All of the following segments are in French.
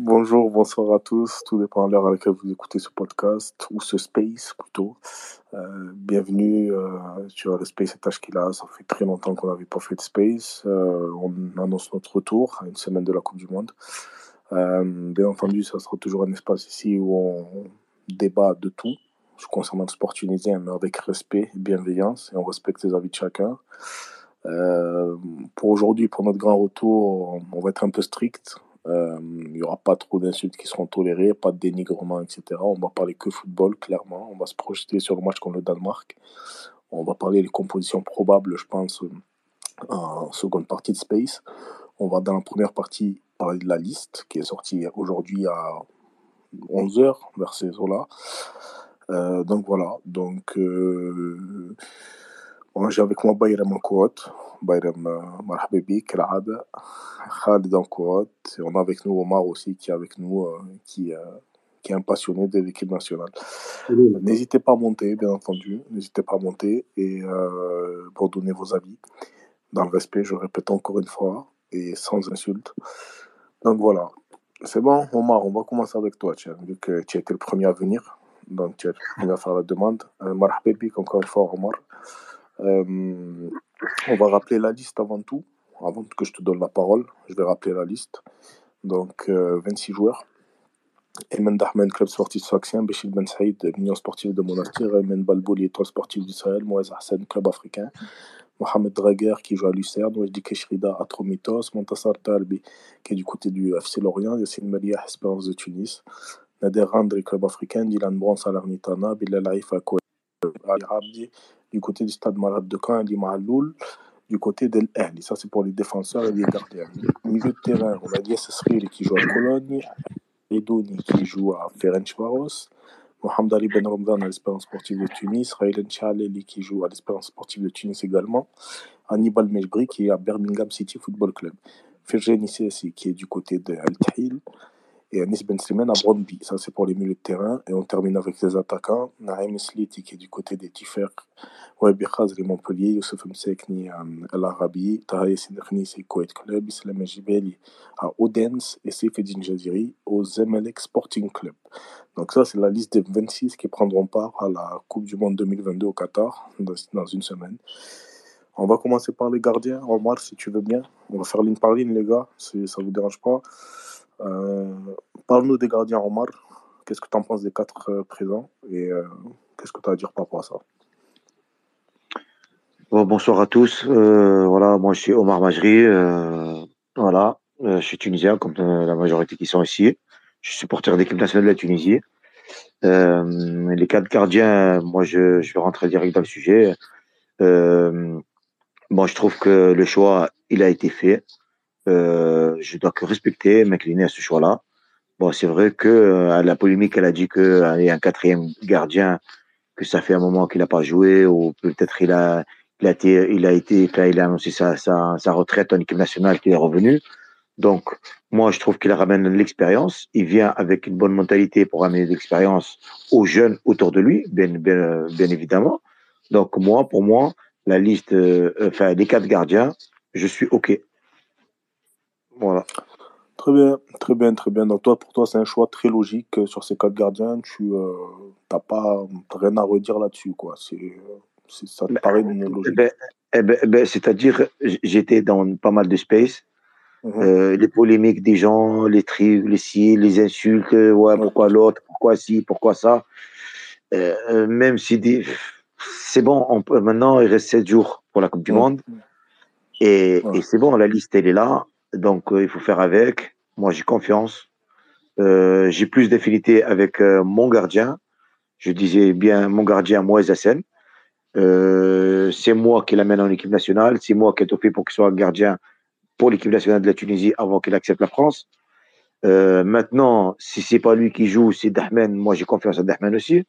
Bonjour, bonsoir à tous. Tout dépend de l'heure à laquelle vous écoutez ce podcast, ou ce space plutôt. Euh, bienvenue euh, sur le Space et Tashkila. Ça fait très longtemps qu'on n'avait pas fait de space. Euh, on annonce notre retour à une semaine de la Coupe du Monde. Bien entendu, ça sera toujours un espace ici où on débat de tout concernant le sport tunisien, mais avec respect et bienveillance, et on respecte les avis de chacun. Pour aujourd'hui, pour notre grand retour, on va être un peu strict. Euh, il n'y aura pas trop d'insultes qui seront tolérées, pas de dénigrement, etc. On va parler que football, clairement. On va se projeter sur le match contre le Danemark. On va parler des compositions probables, je pense, en seconde partie de Space. On va dans la première partie parler de la liste qui est sortie aujourd'hui à 11h vers ces eaux-là. Euh, donc voilà, donc euh, j'ai avec moi Bayram quote. Bayram مرحبا بك كالعادة Khalid en quote. Et on a avec nous Omar aussi qui est avec nous, euh, qui, euh, qui est un passionné de l'équipe nationale. N'hésitez pas à monter, bien entendu. N'hésitez pas à monter et euh, pour donner vos avis. Dans le respect, je répète encore une fois, et sans insulte. Donc voilà. C'est bon, Omar, on va commencer avec toi, tiens, vu que tu as été le premier à venir. Donc tu as été le premier à faire la demande. Euh, مرحبا بك encore une fois, Omar. Euh, on va rappeler la liste avant tout. Avant que je te donne la parole, je vais rappeler la liste. Donc, euh, 26 joueurs. Ayman Dahmen, club sportif sfaxien. Béchil Ben Saïd, l'Union sportive de Monastir. Ayman Balbouli, étoile sportive d'Israël. Moaz Hassan, club africain. Mohamed Draguer, qui joue à Lucerne. Wajdi Keshrida, à Tromitos. Montassar Talbi, qui est du côté du FC Lorient. Yassine Malia, Espérance de Tunis. Nader Randri, club africain. Dylan Brons, Salernitana. Bilal Haïf, à Abdi, du côté du stade Malade de Caen. Ali Mahaloul du côté de l'Ahli. Ça, c'est pour les défenseurs et les gardiens. Milieu de terrain, on a dit Sesrili qui joue à Cologne, Edouni qui joue à Ferencvaros, Mohamed Ali Ben Ramdan à l'Espérance sportive de Tunis, Raylan Chaleli qui joue à l'Espérance sportive de Tunis également, Hannibal Mejbri qui est à Birmingham City Football Club, Ferjani Sessi qui est du côté de Al-Tahil, et Anis Ben Slimane à Brondby. Ça, c'est pour les milieux de terrain. Et on termine avec les attaquants. Naïm Sliti, qui est du côté des Tifer. Wabi Khazri, Montpellier. Youssef Msekni à Al Arabi. Tahaye Sinerni, c'est Koweït Club. Islam Jibeli à Odense. Et Seyfedine Jaziri au Zemelek Sporting Club. Donc, ça, c'est la liste des 26 qui prendront part à la Coupe du Monde 2022 au Qatar dans, une semaine. On va commencer par les gardiens. Omar, si tu veux bien. On va faire ligne par ligne, les gars, si ça vous dérange pas. Euh, Parle-nous des gardiens Omar. Qu'est-ce que tu en penses des quatre euh, présents et euh, qu'est-ce que tu as à dire par rapport à ça? Bon, Bonsoir à tous. Voilà, moi je suis Omar Majri. voilà, je suis tunisien comme la majorité qui sont ici. Je suis supporter d'équipe nationale de la Tunisie. les quatre gardiens, moi je, vais rentrer direct dans le sujet. je trouve que le choix, il a été fait. Euh, je dois que respecter, m'incliner à ce choix-là. Bon, c'est vrai que euh, la polémique, elle a dit qu'il y a un quatrième gardien, que ça fait un moment qu'il n'a pas joué, ou peut-être il a, été, il a été, il a annoncé sa, retraite en équipe nationale, qu'il est revenu. Donc, moi, je trouve qu'il ramène l'expérience. Il vient avec une bonne mentalité pour amener de l'expérience aux jeunes autour de lui, bien, bien, bien évidemment. Donc, moi, pour moi, la liste, euh, enfin, les quatre gardiens, je suis OK. Voilà. Très bien, très bien, très bien. Donc toi, pour toi, c'est un choix très logique euh, sur ces quatre gardiens. Tu n'as pas rien à redire là-dessus, quoi. C'est, ça te paraît une logique. Ben, eh ben, ben, c'est-à-dire, j'étais dans pas mal de space. Mmh euh, les polémiques des gens, les tri, les si, les insultes, ouais, ouais. pourquoi l'autre, pourquoi ci, pourquoi ça. Euh, même si des... c'est bon, on peut, maintenant il reste 7 jours pour la Coupe du. Monde. Et, ouais. et c'est bon, la liste elle est là. Donc, euh, il faut faire avec. Moi, j'ai confiance. Euh, j'ai plus d'affinité avec euh, mon gardien. Je disais bien mon gardien, Hassen. Euh, c'est moi qui l'amène en équipe nationale. C'est moi qui ai topé pour qu'il soit gardien pour l'équipe nationale de la Tunisie avant qu'il accepte la France. Maintenant, si c'est pas lui qui joue, c'est Dahmen. Moi, j'ai confiance à Dahmen aussi.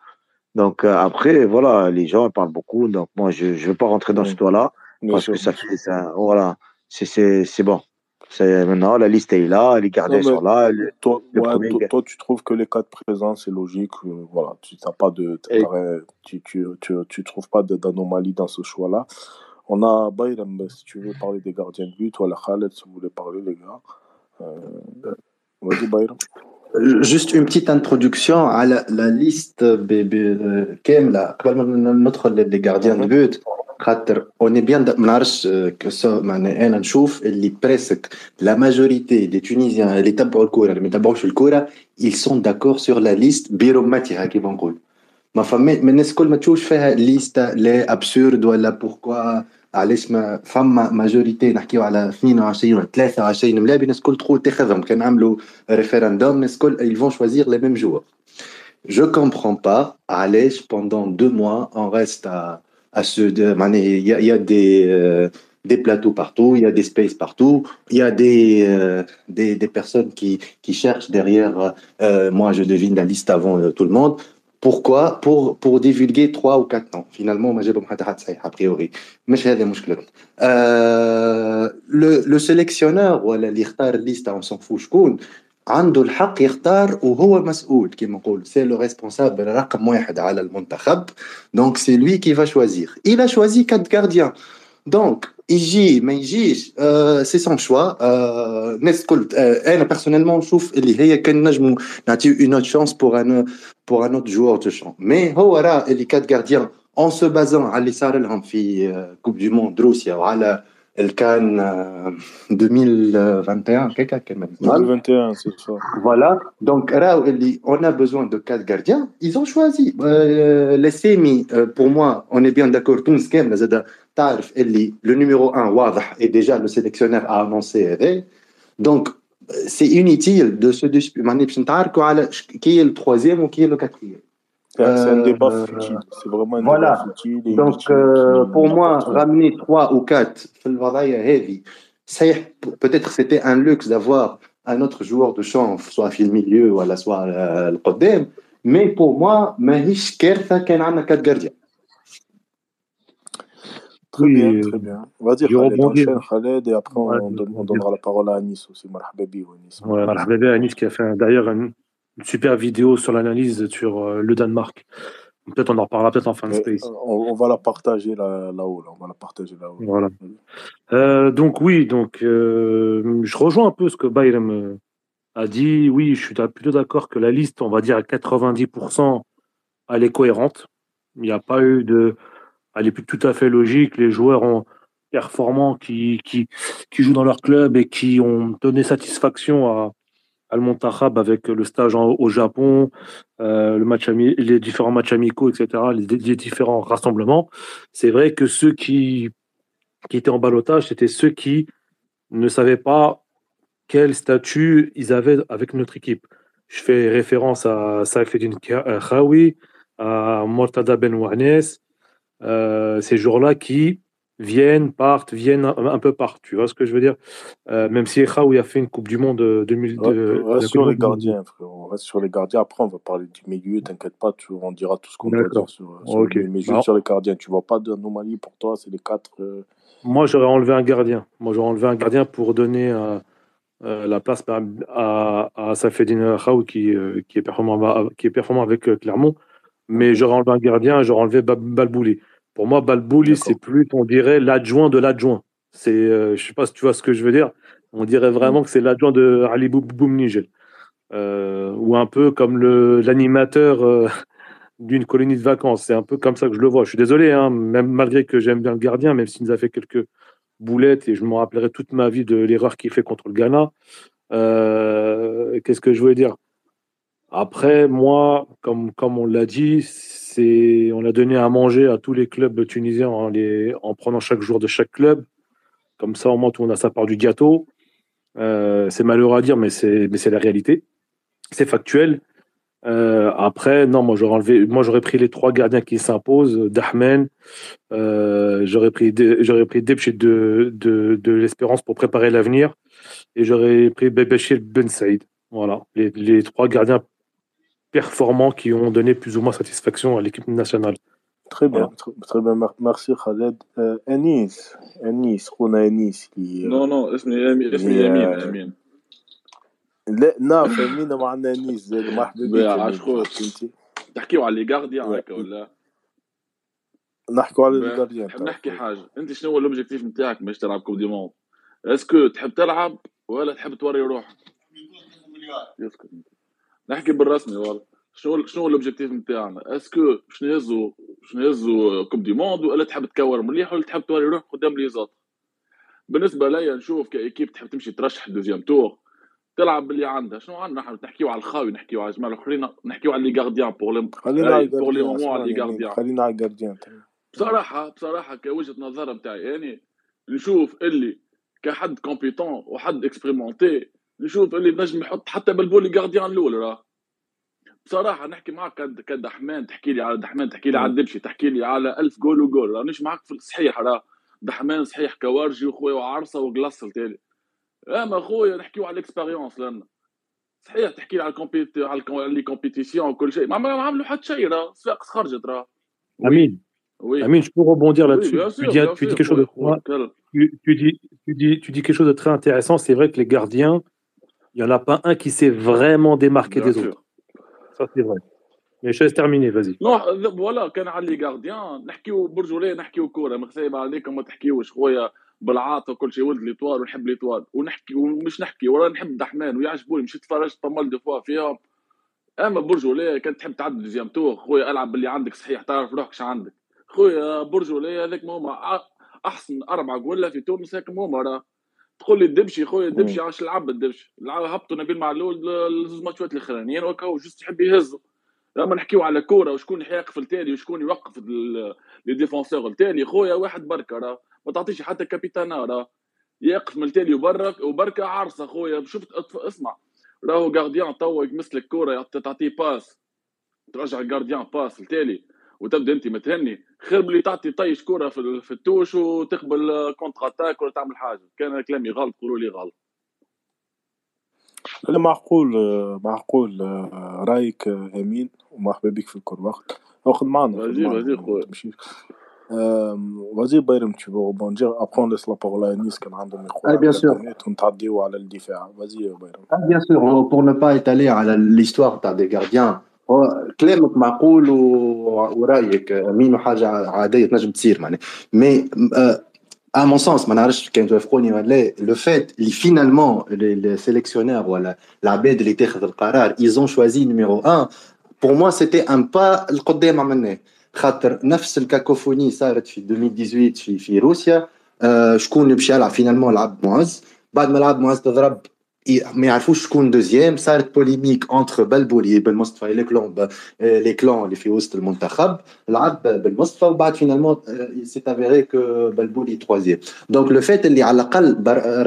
Donc euh, après, voilà, les gens parlent beaucoup. Donc moi, je ne veux pas rentrer dans ce toit-là parce que ça fait ça. Voilà, c'est bon. C'est maintenant la liste est là, les gardiens sont là. Toi, tu trouves que les quatre présents c'est logique, euh, voilà, tu n'as pas de, tu, tu, tu, trouves pas d'anomalie dans ce choix là. On a Bayram, bah, si tu veux parler des gardiens de but, ou la Khaled, si vous voulez parler les gars. Euh, vas-y Bayram. Juste une petite introduction à la, la liste euh, Kem, là, notre les gardiens de mhm. but. خاطر on est bien ما نعرفش que ça معناها انا نشوف اللي بريسك la majorité des tunisiens اللي يتبعوا الكوره اللي ما يتبعوش الكوره ils sont d'accord sur la liste بيروماتيها كيما نقول ما فما الناس الكل ما تشوفش فيها ليستا لا ابسورد ولا بوركوا علاش ما فما ماجوريتي نحكيو على 22 ولا 23 ملاعب الناس الكل تقول تاخذهم كان عملوا ريفيراندوم الناس الكل ils vont choisir les mêmes joueurs je comprends pas علاش pendant deux mois on reste à à ce il y a, y a, des euh, des plateaux partout, il y a des spaces partout, il y a des, euh, des, des, personnes qui, qui cherchent derrière, euh, moi je devine la liste avant tout le monde, pourquoi? Pour, pour divulguer trois ou quatre noms. Finalement, a priori. Mais c'est le, le sélectionneur, ou voilà, liste, on s'en fout, je. عنده الحق يختار وهو مسؤول كما نقول سي لو ريسبونسابل رقم واحد على المنتخب دونك سي لوي كي فا شوازيغ il a choisi quatre gardiens دونك يجي ما يجيش سي سون شوا الناس الكل انا بيرسونيلمون نشوف اللي هي كان نجموا نعطيو اون اوت شانس بور ان بور ان اوت جوور دو شون مي هو راه اللي كات غارديان اون سو بازون على اللي صار لهم في كوب دو موند روسيا وعلى الكان 2021 كيكا كمان 2021 سي سو فوالا دونك راهو اللي اون ا بوزوان دو كات غارديان ils ont choisi لي سيمي بور موا اون اي بيان داكور تونس كامله زاد تعرف اللي لو نيميرو 1 واضح اي ديجا لو سيليكسيونير ا انونسي هذا دونك سي انيتيل دو سو ديسبي ماني باش نتعاركوا على كي التروازيام وكي لو كاتريام C'est un, débat euh, futile. C'est vraiment voilà. Donc, euh, pour moi, ramener trois ou 4 heavy, peut-être c'était un luxe d'avoir un autre joueur de chanf, soit fil milieu, ou soit euh, le mais pour moi, Mahish Kenan 4 gardiens. Très bien, très bien. On va dire Khaled, hein, Khaled et après on, donnera la parole à Anis aussi. Marhababi ou Anis. Anis qui a fait d'ailleurs un, une super vidéo sur l'analyse sur euh, le Danemark. Peut-être on en reparlera peut-être en fin de space. on, on va la partager là- là-haut. Là, on va la partager là-haut. Voilà. Euh, donc oui, donc euh, je rejoins un peu ce que Bayram a dit. Oui, je suis plutôt d'accord que la liste, on va dire à 90%, elle est cohérente. Il n'y a pas eu de, elle est plus tout à fait logique. Les joueurs ont performants qui, qui, qui jouent dans leur club et qui ont donné satisfaction à, Montakhab avec le stage au Japon, euh, le match ami- les différents matchs amicaux, etc., les, différents rassemblements. C'est vrai que ceux qui, qui étaient en balotage, c'était ceux qui ne savaient pas quel statut ils avaient avec notre équipe. Je fais référence à Saifeddin Ka- Khawi, à Mortada Ben Wahnes, euh, ces joueurs-là qui viennent, partent, viennent un, un peu partout. Tu vois ce que je veux dire? Euh, Même si Khawi a fait une Coupe du Monde euh, 2002. Ouais, la reste sur les gardiens, frère. On reste sur les gardiens. Après, on va parler du milieu. T'inquiète pas, tu, on dira tout ce qu'on D'accord. dire sur, sur Ok. le milieu. Mais juste Alors- sur les gardiens, tu vois pas d'anomalie pour toi? C'est les quatre. euh, Moi, j'aurais enlevé un gardien. Moi, j'aurais enlevé un gardien pour donner euh, euh, la place par- à, à Safedine Khaou qui, euh, qui, est performant, qui est performant avec euh, Clermont. Mais j'aurais enlevé un gardien, j'aurais enlevé Ba- Balbouli. Pour moi, Balbouli, c'est plus, on dirait, l'adjoint de l'adjoint. C'est, euh, je sais pas si tu vois ce que je veux dire. On dirait vraiment que c'est l'adjoint de Ali Boum- Boumnigel. Euh, ou un peu comme le- l'animateur euh, d'une colonie de vacances. C'est un peu comme ça que je le vois. Je suis désolé, hein, même malgré que j'aime bien le gardien, même s'il nous a fait quelques boulettes et je me rappellerai toute ma vie de l'erreur qu'il fait contre le Ghana. Euh, Qu'est-ce que je voulais dire? Après, moi, comme, comme on l'a dit, on a donné à manger à tous les clubs tunisiens en, prenant chaque jour de chaque club. Comme ça, au moins, tout le monde a sa part du gâteau. Euh, c'est malheureux à dire, mais c'est la réalité. C'est factuel. Euh, après, non, moi j'aurais pris les trois gardiens qui s'imposent, Dahmen, euh, j'aurais pris, j'aurais Debchit de, l'Espérance pour préparer l'avenir, et j'aurais pris Bebechir Ben Saïd. Voilà, les trois gardiens performants qui ont donné plus ou moins satisfaction à l'équipe nationale. Très bien, Voilà. très, très bien. Mer- Merci, Khaled. Euh, Anis, Anis, on a Anis. Qui, نو نو اسمي أمي- اسمي اللي- يمين امين لا نعرف مين معنا انيس زاد مرحبا بك بيع يا مين. عشقوت. فهمتي تحكيو على لي غارديان لا. هكا ولا نحكوا على بيع. الجارديان نحب نحكي حاجه انت شنو هو الاوبجيكتيف نتاعك باش تلعب كوب دي موند اسكو تحب تلعب ولا تحب توري روحك نحكي بالرسمي والله. شنو شنو الاوبجيكتيف نتاعنا اسكو باش نهزو باش نهزو كوب دي موند ولا تحب تكور مليح ولا تحب توري روحك قدام لي زوت بالنسبة ليا نشوف كايكيب تحب تمشي ترشح دوزيام تور تلعب باللي عندها. شنو عندنا؟ نحن نحكيو على الخاوي نحكيو على الجماعة الأخرين نحكيو على لي غارديان بور خلينا على بور لي مومون على لي غارديان خلينا على الجارديان. بصراحه بصراحة كوجهة نظر نتاعي يعني نشوف اللي كحد كومبيتون وحد اكسبيريمونتي نشوف اللي نجم يحط حتى بلبولي غارديان الأول راه. بصراحة نحكي معك كد كدحمان تحكي لي على دحمان تحكي لي على الدبشي تحكي لي على ألف جول وجول. رانيش معك في الصحيح راه. دحمان صحيح كوارجي وخويا وعرصه وقلص تالي. أما خويا نحكيو على الاكسبيريونس لنا صحيح تحكي لي على الكومبيت على لي كومبيتيسيون وكل شيء. ما عملوا حتى شيء راه. صفاقس خرجت راه. Amine, وي Amine, je peux rebondir Oui, là-dessus. bien tu, tu tu dis quelque chose de très intéressant. C'est vrai que les gardiens, il n'y en a pas un qui s'est vraiment démarqué Bien des sûr. autres. Ça, c'est vrai. Mais je laisse terminer, vas-y. نو فوالا كان على لي غارديان نحكيو برجوليه نحكيو كورة مغسيب عليكم ما تحكيوش خويا بالعاطفه وكل شيء ولد ليطوال ونحب ليطوال ونحكي ومش نحكي ولا نحب دحمان ويعجبوني مشيت تفرجت بمال دي فوا فيهم أما برجوليه كان تحب تعدي دوزيام تور خويا ألعب باللي عندك صحيح تعرف روحك شو عندك خويا برجوليه هذاك هما أحسن أربعة قوله في تونس هما راه تقول لي الدبشي خويا الدبشي عاش لعب الدبشي هبطوا نبيل معلول الزوز ماتشات الاخرانيين وكا جوست يحب يهزوا لما نحكيو على كورة وشكون يحيقف التالي وشكون يوقف لي ديفونسور التالي. خويا واحد بركة راه. ما تعطيش حتى كابيتانا راه. يقف من التالي وبرك وبركة عرسه خويا شفت اسمع. راهو غارديان توا يمسلك كورة تعطيه باس ترجع الجارديان باس التالي. وتبدأ أنت متهني خير اللي تعطي طيش كوره في ال- في التوش وتقبل كونتر اتاك ولا تعمل حاجة. كان كلامي غلط قولوا لي غلط. لا معقول معقول رأيك أمين ومرحبا بك في كل وقت. أخذ معنا Vas-y, vas-y, ما خويا. آم، vas-y بايرم tu veux rebondir après on laisse la parole à Anis كان عندهم يقول bien sûr. الانترنت ونتعديو على الدفاع vas-y بايرم bien sûr, on- pour ne pas étaler على l'histoire تاع des gardiens. هو كلامك معقول و- ورايك مين حاجه عاديه تنجم تصير معناها مي à mon sens ما نعرفش كان توافقوني ولا لا لو فات اللي فينالمون لي سيليكسيونير ولا العباد اللي تاخذ القرار ils ont choisi numéro 1 pour moi c'était un pas القدام عملناه خاطر نفس الكاكوفوني صارت في 2018 في في روسيا آه، شكون اللي باش يلعب فينالمون لعب معز بعد ما لعب معز تضرب ي- ما يعرفوش شكون دوزيام صارت بوليميك انتر بلبولي بالمصطفى لي كلون لي كلون اللي في وسط المنتخب لعب بالمصطفى وبعد فينالمون سي افيري كو بلبولي تروازيام دونك لو فات اللي على الاقل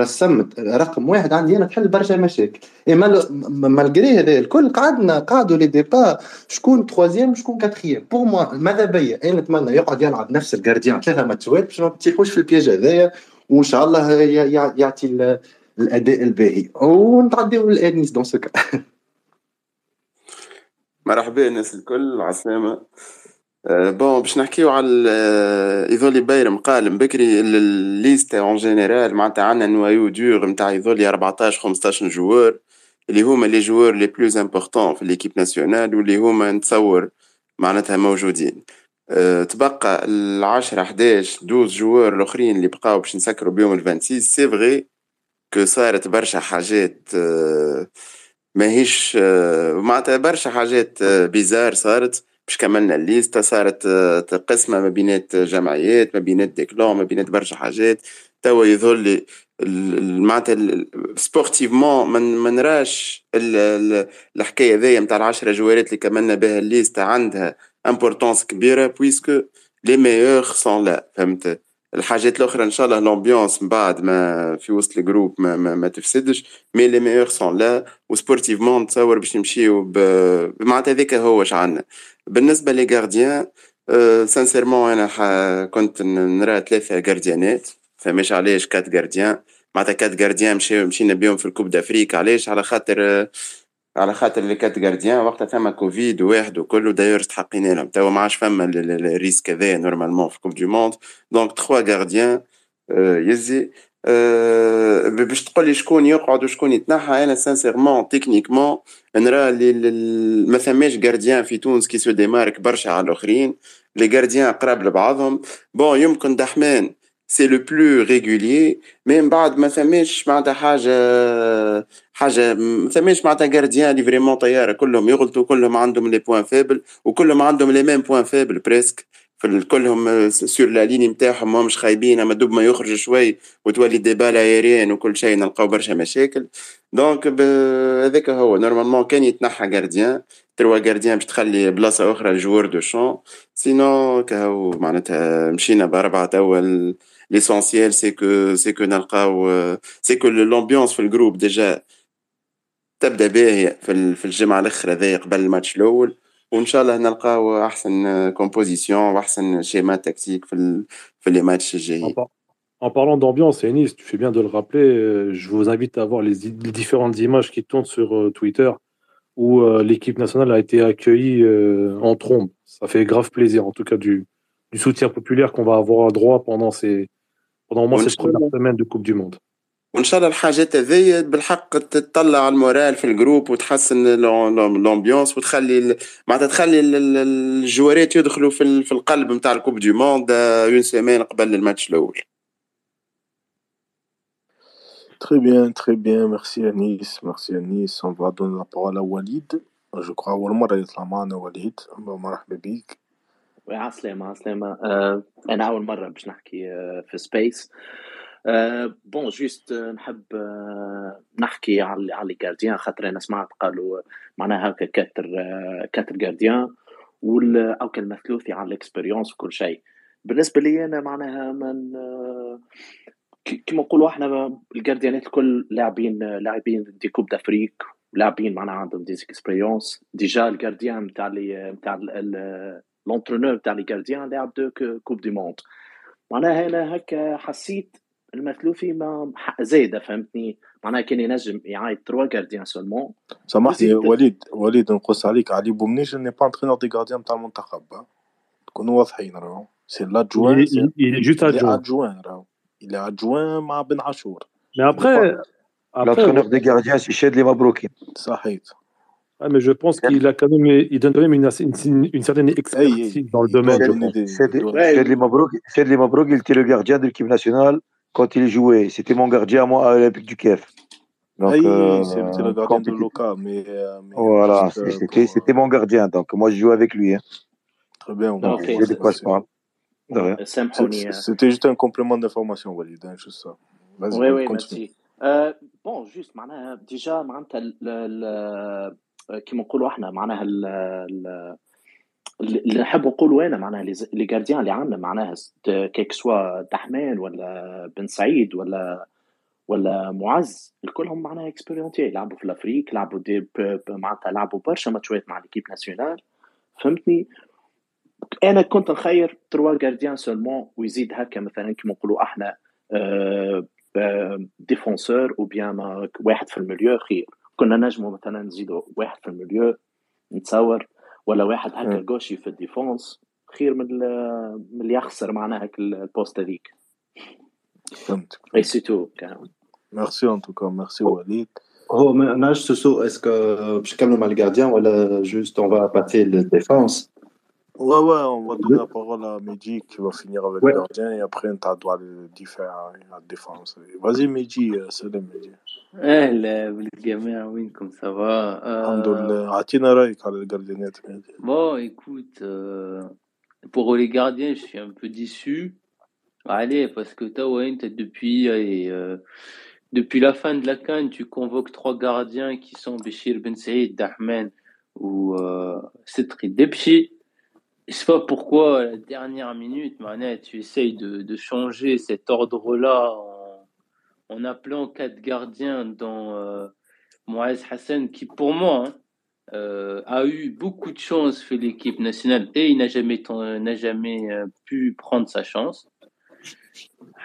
رسمت رقم واحد عندي أنا تحل برشا مشاكل اي مالغري هذا الكل قعدنا قعدوا لي ديبا شكون تروازيام وشكون كاتريام بور موا ماذا بيا أنا نتمنى يقعد يلعب نفس الجارديان ثلاثة ماتشات باش ما تطيحوش في البياج هذايا وان شاء الله يعطي الأداء الباهي. ونتعديو للانيس دون سو مرحبا الناس الكل عسلامة بون باش نحكيو على آه، يظل بايرم قال بكري ال- الليست اون جينيرال معناتها عندنا نوايو دور نتاع يظل 14 15 جوار اللي هما لي جوار لي بلوز امبورطون في ليكيب ناسيونال واللي هما نتصور معناتها موجودين. أه تبقى ال 10 11 12 جوار الأخرين اللي بقاو باش نسكروا بيهم ال 26 سي فغي كو صارت برشا حاجات أه ماهيش آه، معناتها برشا حاجات آه، بيزار صارت. باش كملنا الليستا صارت آه، قسمة ما بينات جمعيات ما بينات ديكلون ما بينات برشا حاجات. توا يظل لي معناتها سبورتيفمون ما نراش ال- ال- الحكاية ذي نتاع العشرة جوارات اللي كملنا بها الليستا عندها امبورتونس كبيرة بويسكو لي ميور سون لا فهمت؟ الحاجات الأخرى إن شاء الله لومبيونس من بعد ما في وسط الجروب ما, ما, ما تفسدش مي لي ميور سون لا وسبورتيفمون نتصور باش نمشيو معناتها هذاك هو عندنا. بالنسبة لي غارديان أه سانسيرمون أنا كنت نرى ثلاثة غارديانات فماش علاش كات غارديان معناتها كات غارديان مشي مشينا بهم في الكوب دافريك علاش؟ على خاطر آه، على خاطر اللي كات غارديان وقتها ثما كوفيد وواحد وكله داير استحقينا لهم. توا ما عادش فما ال- ال- الريسك هذا نورمالمون في كوب دو موند دونك تخوا غارديان آه، يزي آه، باش تقول لي شكون يقعد وشكون يتنحى أنا سانسيرمون تكنيكمون نرى اللي ال- ما ثماش غارديان في تونس كي سو ديمارك برشا على الآخرين. لي غارديان قراب لبعضهم. بون يمكن دحمان سي لو بلو ريغولي مي من بعد ما ثماش معناتها حاجة حاجة ما ثماش معناتها جارديان اللي فريمون طيارة. كلهم يغلطوا كلهم عندهم لي بوان فيبل وكلهم عندهم لي ميم بوان فيبل بريسك كلهم سور لا ليني نتاعهم مش خايبين أما دوب ما يخرج شوي وتولي دي بال ايريان وكل شيء نلقاو برشا مشاكل. دونك هذاك هو. نورمالمون كان يتنحى جارديان تروا جارديان باش تخلي بلاصة أخرى لجوار دو شون سينو كهو معناتها مشينا بأربعة توا ليسونسيال سي كو سي كو نلقاو سي كو لومبيونس في الجروب ديجا تبدا باهيه في الجمعه الاخرى هذايا قبل الماتش الاول وان شاء الله نلقاو احسن كومبوزيسيون واحسن شيما تكتيك في في les matchs الجايين En parlant d'ambiance, Enis, tu fais bien de le rappeler, euh, je vous invite à voir les, les différentes images qui tournent sur euh, Twitter où euh, l'équipe nationale a été accueillie en trombe. Ça fait grave plaisir, en tout cas du, du soutien populaire qu'on va avoir droit pendant, ces, pendant au moins cette première semaine de Coupe du Monde. وان شاء الله الحاجات هذيا بالحق تطلع المورال في الجروب وتحسن الامبيونس وتخلي معناتها تخلي الجوارات يدخلوا في, في القلب نتاع الكوب دي موند اون سيمين قبل الماتش الأول Très bien, très bien. Merci Anis. Merci Anis. On va donner la parole à Walid. Je crois يطلع معنا وليد. مرحبا بك. عسلامة عسلامة. أنا أول مرة باش نحكي في سبيس. بون جوست نحب نحكي على على جارديان خاطر أنا سمعت قالوا معناها هكا كاتر كاتر جارديان وال أو كالمثلوثي على الاكسبيريونس وكل شيء بالنسبة لي أنا معناها من كما نقولوا إحنا الجارديانات الكل لاعبين لاعبين دي كوب دافريك لاعبين معناها عندهم دي اكسبيريونس ديجا الجارديان نتاع نتاع لونترونور نتاع لي جارديان لاعب دو كوب دي موند معناها أنا هكا حسيت المثلوثي ما زايده فهمتني؟ معناها كان ينجم يعايد تروا جارديان سولمون سامحني وليد وليد نقص عليك. علي بومنيش ني با انترينور دي جارديان نتاع المنتخب تكونوا واضحين راهو. سي لادجوان جوست ادجوان راهو. Il est adjoint مع بن عاشور. Mais après l'entraîneur des gardiens c'est Chedli Mabrouki صحيت Ah, mais je pense qu'il a quand même, il donne quand même une, une, une certaine expertise hey, dans le domaine. Serge Mabrouk, il était le gardien de l'équipe nationale quand il jouait. C'était mon gardien, moi, à l'Olympique du Kiev. Donc, ah, hey, euh, c'était le gardien de Loka. Mais, euh, mais voilà, euh, c'était mon gardien. Donc, moi, je jouais avec lui. Hein. Très bien. Donc, okay, de quoi je parle. C'était juste un complément d'information, Walid. Hein, juste ça. Oui, oui, continue. merci. Euh, bon, juste, déjà, كيما نقولوا إحنا معناها اللي نحب نقولوا أنا معناها لي جارديان اللي عندنا معناها كيك سوا دحمان ولا بن سعيد ولا ولا معز الكلهم معناها اكسبيريونتي لعبوا في الأفريق لعبوا دي معناتها لعبوا برشا ماتشات مع ليكيب ناسيونال فهمتني؟ أنا كنت نخير تروا جارديان سولمون ويزيد هكا مثلا كيما نقولوا إحنا ديفونسور أو بيان واحد في المليو خير. كنا نجموا مثلا نزيدوا واحد في المليو نتصور ولا واحد هكا جوشي في الديفونس خير من من اللي يخسر معناها هاك البوست هذيك. فهمتك اي سي تو ميرسي ان توكا ميرسي وليد هو معلش سوسو اسكو باش نكملوا مع الجارديان ولا جوست اون فا باسي للديفونس Ouais, ouais, on va donner la parole à Mehdi qui va finir avec ouais. le gardien et après on doit le différer à la défense. Vas-y Mehdi, salam Mehdi. اهلا بالجميع وينكم سافا الحمد لله اعطينا رايك على الجاردينات Bon, écoute, euh, pour les gardiens, je suis un peu déçu. Allez, parce que Tawain, depuis, allez, euh, depuis la fin de la Cannes, tu convoques trois gardiens qui sont Béchir Ben Saïd, Dahmen ou euh, Cetri Debchi. Je sais pas pourquoi, à la dernière minute, Manet, tu essayes de, changer cet ordre-là en, appelant quatre gardiens, dont euh, Moaz Hassan, qui pour moi hein, euh, a eu beaucoup de chance pour l'équipe nationale et il n'a jamais, n'a jamais euh, pu prendre sa chance.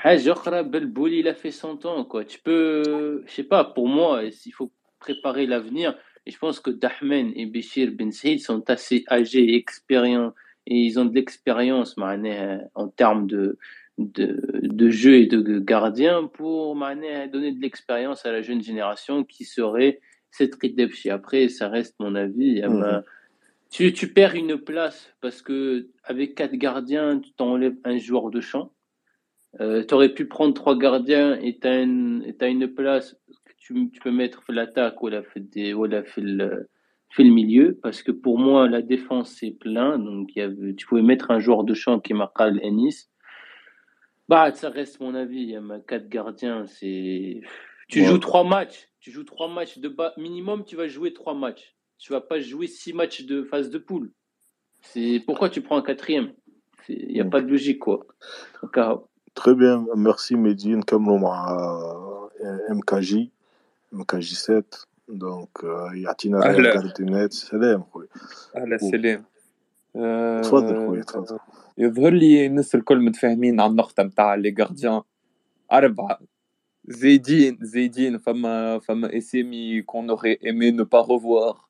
Belboul, il a fait son temps. Quoi. Tu peux, je sais pas, pour moi, il faut préparer l'avenir. Et je pense que Dahmen et Béchir Ben Saïd sont assez âgés et expérients. Et ils ont de l'expérience en termes de, de, de jeu et de gardien pour donner de l'expérience à la jeune génération qui serait cette Ridepchi. Après, ça reste mon avis. Mhm. Ben, tu, tu perds une place parce que avec quatre gardiens, tu t'enlèves un joueur de champ. Euh, tu aurais pu prendre trois gardiens et tu as, une place que tu, tu peux mettre l'attaque ou la ou la fait le, milieu parce que pour moi la défense c'est plein. Donc y avait, tu pouvais mettre un joueur de champ qui m'appelle Ennis. Bah ça reste mon avis. Il y a quatre gardiens c'est tu joues trois matchs. Tu joues trois matchs de bas. Minimum tu vas jouer trois matchs. Tu vas pas jouer six matchs de phase de poule. C'est pourquoi tu prends un quatrième? Il n'y a pas de logique quoi. Très bien. Merci Medine comme MKJ MKJ 7 دونك يعطينا أهلا النت سلام خويا اهلا سلام تفضل خويا تفضل يظهر لي الناس الكل متفاهمين على النقطة نتاع لي غارديان أربعة زايدين زايدين فما فما اسامي كون aurait aimé ne pas revoir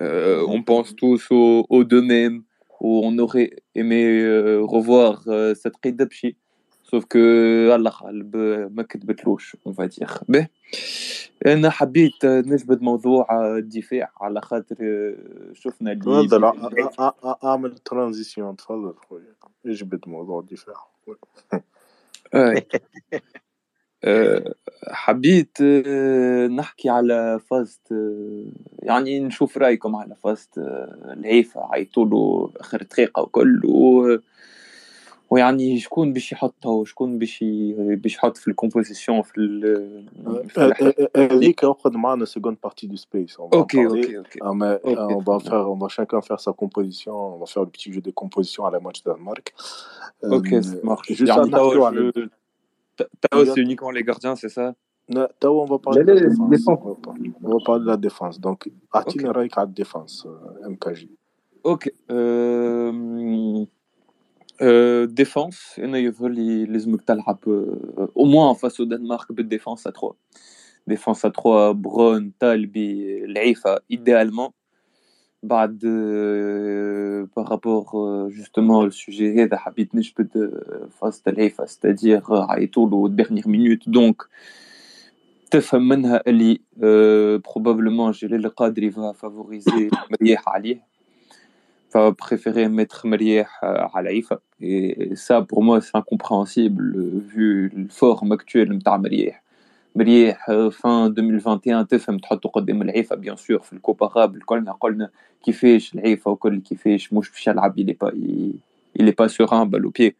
euh, on pense tous aux, aux deux mêmes où on aurait aimé euh, revoir euh, cette Qidabchi Sauf que الله غالب ما كتبتلوش اون فادير به أنا حبيت نجبد موضوع الدفاع. على خاطر شفنا اللي تفضل. أعمل ترانزيسيون تفضل خويا. اجبد موضوع الدفاع. حبيت نحكي على فاست يعني نشوف رأيكم على فاست العيفة عيطولو آخر دقيقة وكل و ويعني شكون باش يحطها وشكون باش باش يحط في الكومبوزيسيون في هذيك اخذ معنا سيكوند بارتي دو سبيس اوكي اوكي اوكي on va faire on va chacun faire sa composition on va faire le petit jeu de composition à la match Danemark ok ça marche يعني توا توا c'est uniquement les gardiens c'est ça توا on va parler de la défense on va parler de la défense donc اعطيني رايك على الديفense ام كي جي اوكي ديفونس انا يظهر لي لازمك تلعب او موان فاس او دنمارك بالديفونس ا 3 ديفونس ا 3 برون تالبي العيفه ايديالمون بعد بارابور جوستومون السوجي هذا حبيت نجبد فاس العيفه ستادير عيطولو ديرنيير مينوت دونك تفهم منها اللي بروبابلمون جلال القادري فا فافوريزي مريح عليه préférer mettre Marieh à l'Aïfa. Et ça, pour moi, c'est incompréhensible vu le forme actuel de Marieh. Marieh, fin 2021, تفهم تحطه قدام العيفة bien sûr في الكوبارابل كلنا قلنا كيفاش العيفة وكل كيفاش مش باش يلعب il est pas il est pas serein balle au pied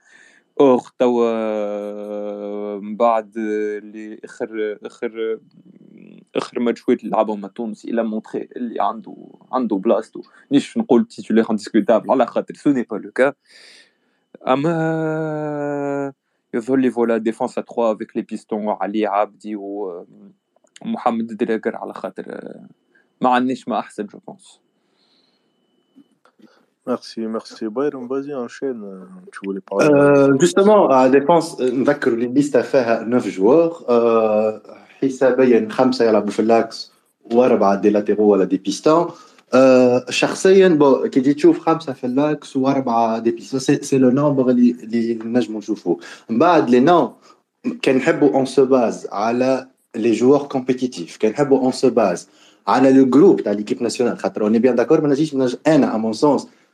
اور توا من بعد اللي اخر اخر اخر ماتشوات اللي لعبهم مع تونس الى مونتري اللي عنده عنده بلاصتو نيش نقول تيتولير انديسكوتابل على خاطر سو ني با لو كا اما يظهر لي فوالا ديفونس ا 3 افيك لي بيستون علي عبدي ومحمد دراكر على خاطر ما عندناش ما احسن جو بونس Merci, merci. Bayram, vas-y, enchaîne. Tu voulais parler euh, Justement, à la défense, نذكر اللي ليست فيها 9 جوار حسابيا خمسه يلعبوا في اللاكس واربعه دي لاتيرو ولا دي بيستون أه شخصيا بو كي تجي تشوف خمسه في اللاكس واربعه دي بيستون سي لو نومبر اللي اللي نجموا نشوفوه من بعد لي نو كان نحبوا اون سو باز على لي جوار كومبيتيتيف كان نحبوا اون سو باز على لو جروب تاع ليكيب ناسيونال خاطر اوني بيان داكور ما نجيش انا ا مون سونس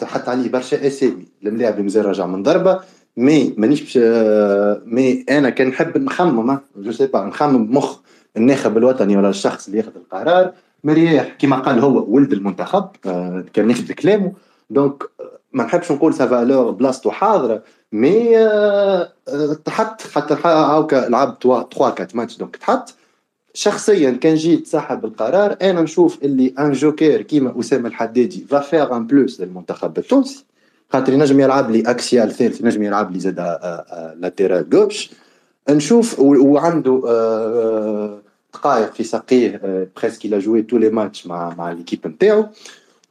تحط عليه برشا أسامي. الملاعب مازال راجع من ضربة مي مانيش باش مي أنا كان نحب نخمم جو سي با نخمم بمخ الناخب الوطني ولا الشخص اللي ياخذ القرار. مريح كما قال هو ولد المنتخب كان ناخذ كلامه. دونك ما نحبش نقول سا فالور بلاصتو حاضرة مي تحط خاطر هاكا لعب 3 4 ماتش دونك تحط. شخصيا كان جيت صاحب القرار. أنا نشوف اللي أن جوكير كيما أسامة الحدادي فا فيغ ان بلوس للمنتخب التونسي. خاطر ينجم يلعب لي اكسيال ثالث ينجم يلعب لي زاد لاتيرال جوبش نشوف وعنده دقائق في ساقيه بريسك إلى جوي تو لي ماتش مع مع ليكيب نتاعو.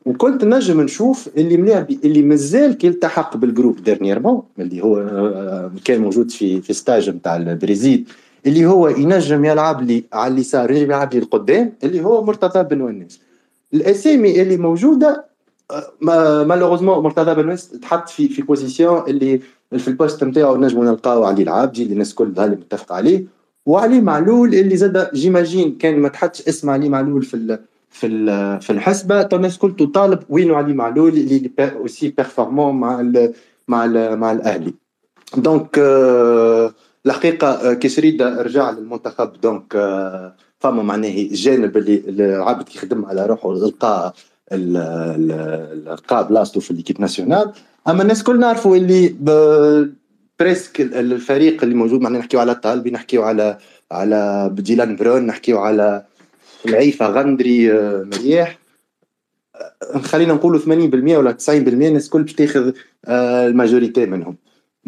وكنت نجم نشوف اللي ملاعبي اللي مازال كي التحق بالجروب ديرنييرمون اللي هو آه، كان موجود في في ستاج نتاع البريزيل. اللي هو ينجم يلعب لي على اليسار ينجم يلعب لي القدام اللي هو مرتضى بن ونيس. الأسامي اللي موجودة مالوغوزمون مرتضى بن ونيس تحط في في بوزيسيون اللي في البوست نتاعو نجمو نلقاو علي العابدي اللي الناس الكل اللي متفق عليه. وعلي معلول اللي زاد جيماجين كان ما تحطش اسم علي معلول في في في الحسبة. تو الناس الكل تطالب وينو علي معلول اللي اوسي بيرفورمون مع ال مع ال مع الأهلي. دونك الحقيقة كي شريد رجع للمنتخب دونك فما معناه جانب اللي العبد يخدم على روحه لقى لقى بلاصتو في ليكيب ناسيونال. أما الناس الكل نعرفوا اللي بريسك الفريق اللي موجود معنا نحكيو على طالبي نحكيو على على بديلان برون نحكيو على العيفه غندري مرياح خلينا نقولوا 80% ولا 90% الناس الكل باش تاخذ الماجوريتي منهم.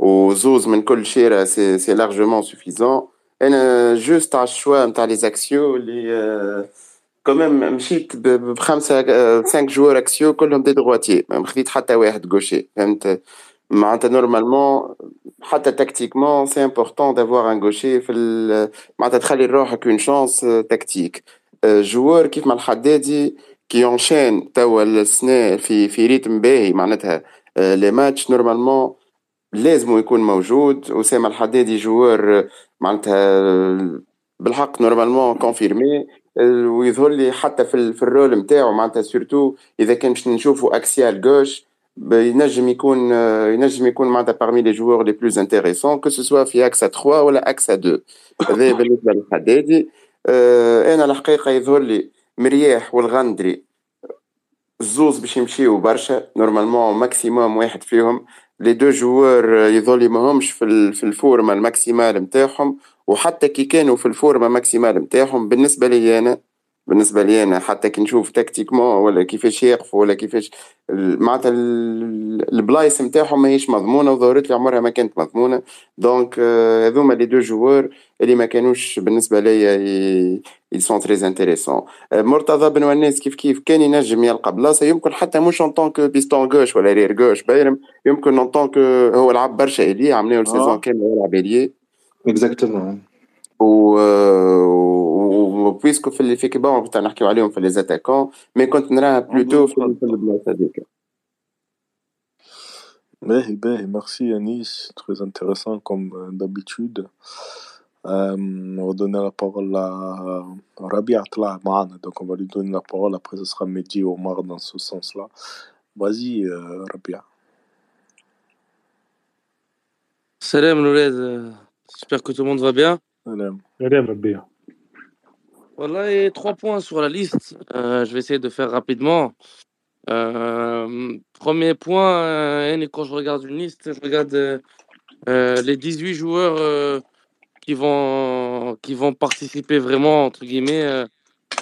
وزوز من كل شيره سي سي لارجومون سوفيزون انا جوست على الشوا نتاع لي زاكسيو اللي كوميم مشيت بخمسه سانك جوار اكسيو كلهم دي دغواتي ما خديت حتى واحد غوشي فهمت معناتها نورمالمون حتى تكتيكمون سي امبورطون دافوار ان غوشي في معناتها تخلي لروحك اون شانس تكتيك جوار كيف ما الحدادي كي اونشين توا السنة في في ريتم باهي معناتها لي ماتش نورمالمون لازم يكون موجود اسامه الحدادي جوار معناتها بالحق نورمالمون كونفيرمي ويظهر لي حتى في, في الرول نتاعو معناتها سورتو إذا كان باش نشوفوا اكسيال جوش ينجم يكون ينجم يكون معناتها بارمي لي جوور لي بلوز انتيريسون كو سوا في أكسا 3 ولا أكسا 2 هذا بالنسبة للحدادي. أنا الحقيقة يظهر لي مرياح والغندري الزوز باش يمشيو برشا نورمالمون ماكسيموم واحد فيهم. لي دو جوار يظل ماهمش في الفورما الماكسيمال نتاعهم وحتى كي كانوا في الفورما ماكسيمال نتاعهم بالنسبة لي أنا بالنسبة لي أنا حتى كي نشوف تكتيكمون ولا كيفاش يقفوا ولا كيفاش معناتها البلايص نتاعهم ماهيش مضمونة وظهرت لي عمرها ما كانت مضمونة. دونك هذوما لي دو جوار اللي ما كانوش بالنسبة ليا ils sont très intéressants. مرتضى بن وناس كيف كيف كان ينجم يلقى بلاصة؟ يمكن حتى مش ان طونك بيستون غوش ولا رير غوش بايرم يمكن ان طونك هو لعب برشا الي عملنا السيزون كامل يلعب الي اكزاكتومون و بويسكو في اللي في كيبون تاع نحكيو عليهم في لي زاتاكون مي كنت نراها بلوتو في البلاصه هذيك باهي باهي ميرسي انيس تري انتريسون كوم دابيتود on va donner la parole à Rabia Atla Mahana, donc on va lui donner la parole, après ce sera Mehdi et Omar dans ce sens-là. Vas-y, euh, Rabia. Salam Louled, j'espère que tout le monde va bien. Voilà, et trois points sur la liste. Euh, je vais essayer de faire rapidement. Euh, premier point, euh, quand je regarde une liste, je regarde euh, les 18 joueurs euh, qui, vont, qui vont participer vraiment, entre guillemets,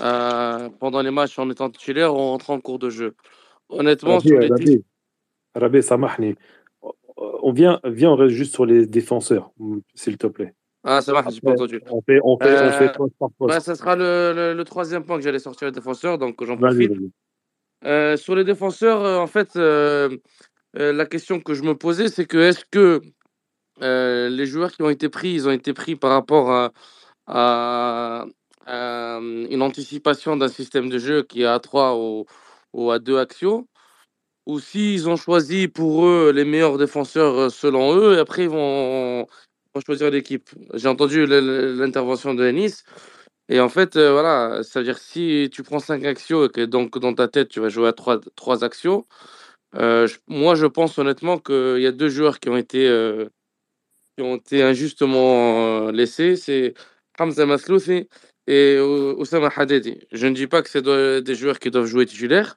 euh, pendant les matchs en étant titulaire ou en rentrant en cours de jeu. Honnêtement, Rabia, sur les Rabia, 10... Rabia, Samahni. On vient, on reste juste sur les défenseurs, s'il te plaît. Ah, ça marche, j'ai pas entendu. On fait, on fait, on fait Euh, poste par poste. ouais, ça sera le, le- le troisième point que j'allais sortir les défenseurs, donc j'en profite. Euh, sur les défenseurs, euh, en fait, euh, euh, la question que je me posais, c'est que est-ce que euh, les joueurs qui ont été pris, ils ont été pris par rapport à, à- à une anticipation d'un système de jeu qui est à 3 ou, ou à 2 axios, ou s'ils ont choisi pour eux les meilleurs défenseurs euh, selon eux, et après ils vont, vont choisir l'équipe. J'ai entendu le- le- l'intervention de Ennis. Et en fait, euh, voilà, c'est-à-dire si tu prends 5 axios et que donc dans ta tête tu vas jouer à 3, trois axios, euh, je- moi je pense honnêtement qu'il y a deux joueurs qui ont été, euh, qui ont été injustement euh, laissés, c'est Hamza Masloufi et O- Oussama Hadedi. Je ne dis pas que c'est do- des joueurs qui doivent jouer titulaires,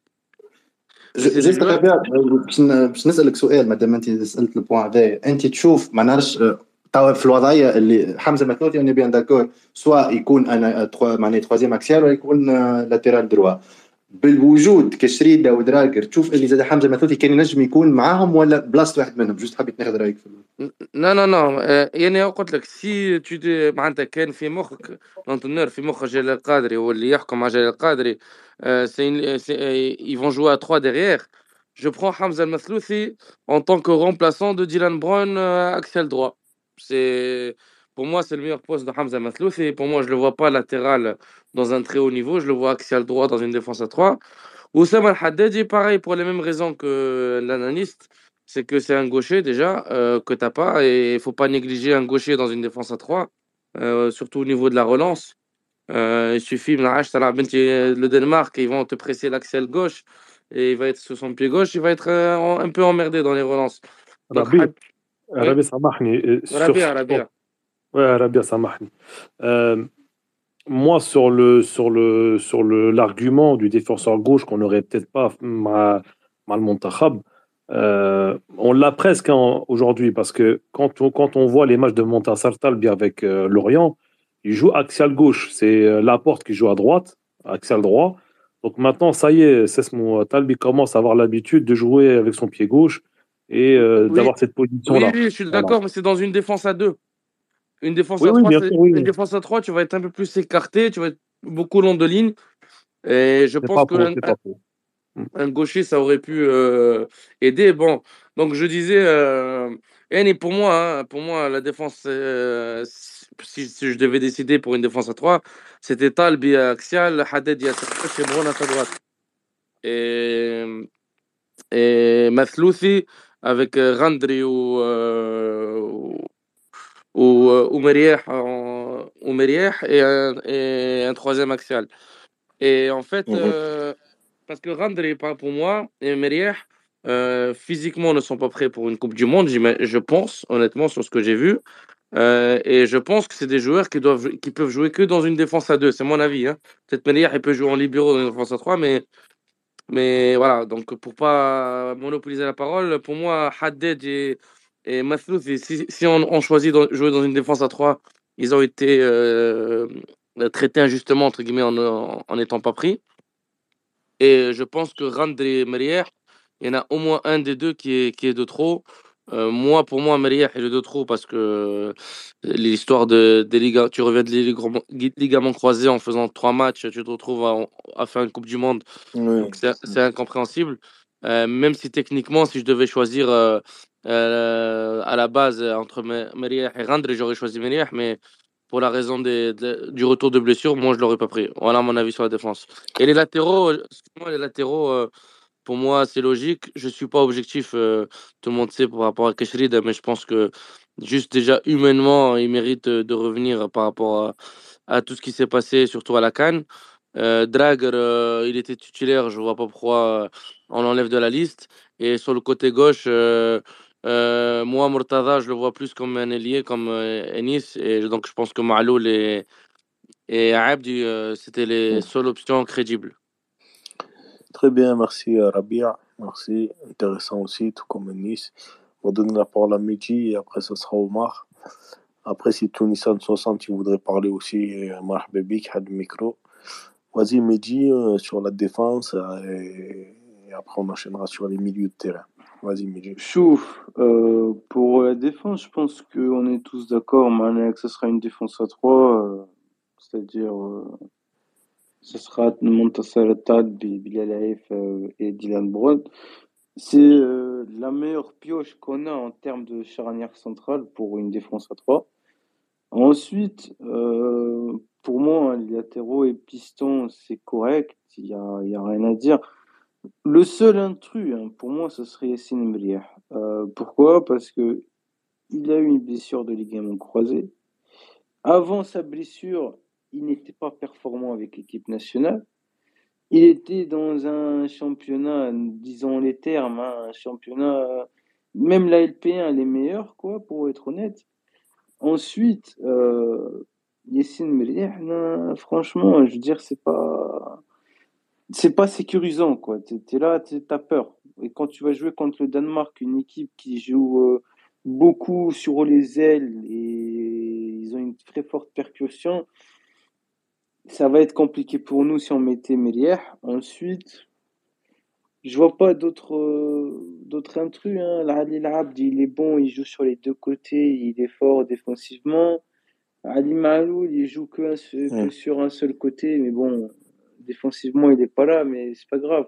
جست ربيع باش نسالك سؤال ما دام انت سالت البوان هذا انت تشوف ما نعرفش توا في الوضعية اللي حمزة مثلوثي أنا بيان داكور سوا يكون أنا معناها تخوازيام اكسيال ولا يكون لاتيرال دروا بالوجود كشريده ودراجر تشوف اللي زاد حمزة مثلوثي كان ينجم يكون معاهم ولا بلاصه واحد منهم؟ جوست حبيت ناخذ رأيك في لا لا لا يعني قلت لك سي معناتها كان في مخك لونتونور في مخ جلال القادري هو اللي يحكم مع جلال القادري jouer à 3 derrière. Je prends Hamza Al-Mathlouthi en tant que remplaçant de Dylan Brown axial droit. C'est pour moi c'est le meilleur poste de Hamza Al-Mathlouthi pour moi je le vois pas latéral dans un très haut niveau. Je le vois axial droit dans une défense à 3 Oussama Al-Haddadi pareil pour les mêmes raisons que l'analyste c'est que c'est un gaucher déjà euh, que t'as pas et il faut pas négliger un gaucher dans une défense à 3 euh, surtout au niveau de la relance. Euh, il suffit le Danemark ils vont te presser l'axial gauche et il va être sur son pied gauche il va être un peu emmerdé dans les relances. Donc, Rabia, Samahni. Ouais, Samahni. Euh, moi, sur le sur le sur le l'argument du défenseur gauche qu'on n'aurait peut-être pas mal euh, on l'a presque hein, aujourd'hui parce que quand on quand on voit les matchs de Montasar Talbi avec euh, Lorient, il joue axial gauche, c'est Laporte qui joue à droite, axial droit. Donc maintenant, ça y est, Sesmo Talbi commence à avoir l'habitude de jouer avec son pied gauche et euh, Oui. d'avoir cette position-là. Oui, oui, je suis Voilà. d'accord, mais c'est dans une défense à deux. Une défense à trois, une défense à trois, tu vas être un peu plus écarté, tu vas être beaucoup long de ligne. Et je pense que faux, un, gaucher, ça aurait pu euh, aider. Bon, donc je disais, euh, et pour moi, hein, pour moi, la défense, euh, si, si je devais décider pour une défense à trois, c'était Talbi à axial, Haddad gauche et Brown à sa droite. Et, et Mathlouthi avec euh, Randri ou, euh, ou, ou, euh, en- ou et un, et un troisième axial. Et en fait, Mhm. parce que Randri, pour moi, et Merieh, euh, physiquement ne sont pas prêts pour une Coupe du Monde, je pense, honnêtement, sur ce que j'ai vu. Euh, et je pense que c'est des joueurs qui, doivent, qui peuvent jouer que dans une défense à deux, c'est mon avis. Hein. Peut-être Merieh, il peut jouer en libéraux dans une défense à trois, mais mais voilà, donc pour pas monopoliser la parole, pour moi, Haddad et, et si, on, choisit de jouer dans une défense à 3, ils ont été euh, traités injustement, entre guillemets, en n'étant pas pris. Et je pense que Rand et Merier, il y en a au moins un des deux qui est de trop. Euh, moi, pour moi, Merier est le de trop parce que l'histoire de, des tu reviens des ligaments, croisés en faisant trois matchs, tu te retrouves à, à faire une Coupe du Monde. Oui. C'est incompréhensible. Euh, même si techniquement, si je devais choisir euh, euh, à la base euh, entre Me- Merieh et Randre, j'aurais choisi Merieh, mais pour la raison des, de- du retour de blessure, moi je l'aurais pas pris. Voilà mon avis sur la défense. Et les latéraux, euh, excuse-moi, les latéraux, euh, pour moi c'est logique. Je suis pas objectif, euh, tout le monde sait par rapport à Keshrid, mais je pense que juste déjà humainement, il mérite euh, de revenir par rapport à, à tout ce qui s'est passé, surtout à la Cannes. Euh, Drager, euh, il était titulaire, je vois pas pourquoi on l'enlève de la liste. Et sur le côté gauche, moi, Murtada, je le vois plus comme un ailier, comme Enis. Et donc, je pense que Maloul et, et Abdi, c'était les seules options crédibles. Très bien, merci euh, Rabia. Merci, intéressant aussi, tout comme Nice. On va donner la parole à Mehdi et après ce sera Omar. Après, si Tunissan 60, il voudrait parler aussi, euh, bik, had le micro. Vas-y, Mehdi, euh, sur la défense euh, et, après on enchaînera sur les milieux de terrain. Vas-y, Mehdi. Chouf, pour la défense, je pense qu'on est tous d'accord, Mané, que ce sera une défense à 3, c'est-à-dire ce sera Montassar Tad, Bilal euh, et Dylan Brown. C'est euh, la meilleure pioche qu'on a en termes de charnière centrale pour une défense à 3. Ensuite, euh, pour moi, hein, latéraux et pistons, c'est correct, il n'y a, y a rien à dire. Le seul intrus, hein, pour moi, ce serait Yassine. Euh, pourquoi? Parce que il a eu une blessure de ligament croisé. Avant sa blessure, il n'était pas performant avec l'équipe nationale. Il était dans un championnat, disons les termes, hein, un championnat, même la LP1, les meilleurs, quoi, pour être honnête. Ensuite, euh, Yassine Mriah, non, franchement, je veux dire, c'est pas. c'est pas sécurisant, quoi. Tu es, là, tu as peur. Et quand tu vas jouer contre le Danemark, une équipe qui joue euh, beaucoup sur les ailes et ils ont une très forte percussion, ça va être compliqué pour nous si on mettait Melier. Ensuite, je vois pas d'autres euh, d'autres intrus. Hein. Ali il est bon, il joue sur les deux côtés, il est fort défensivement. Ali Malou, il joue que, sur un seul côté, mais bon, défensivement, il n'est pas là, mais c'est pas grave.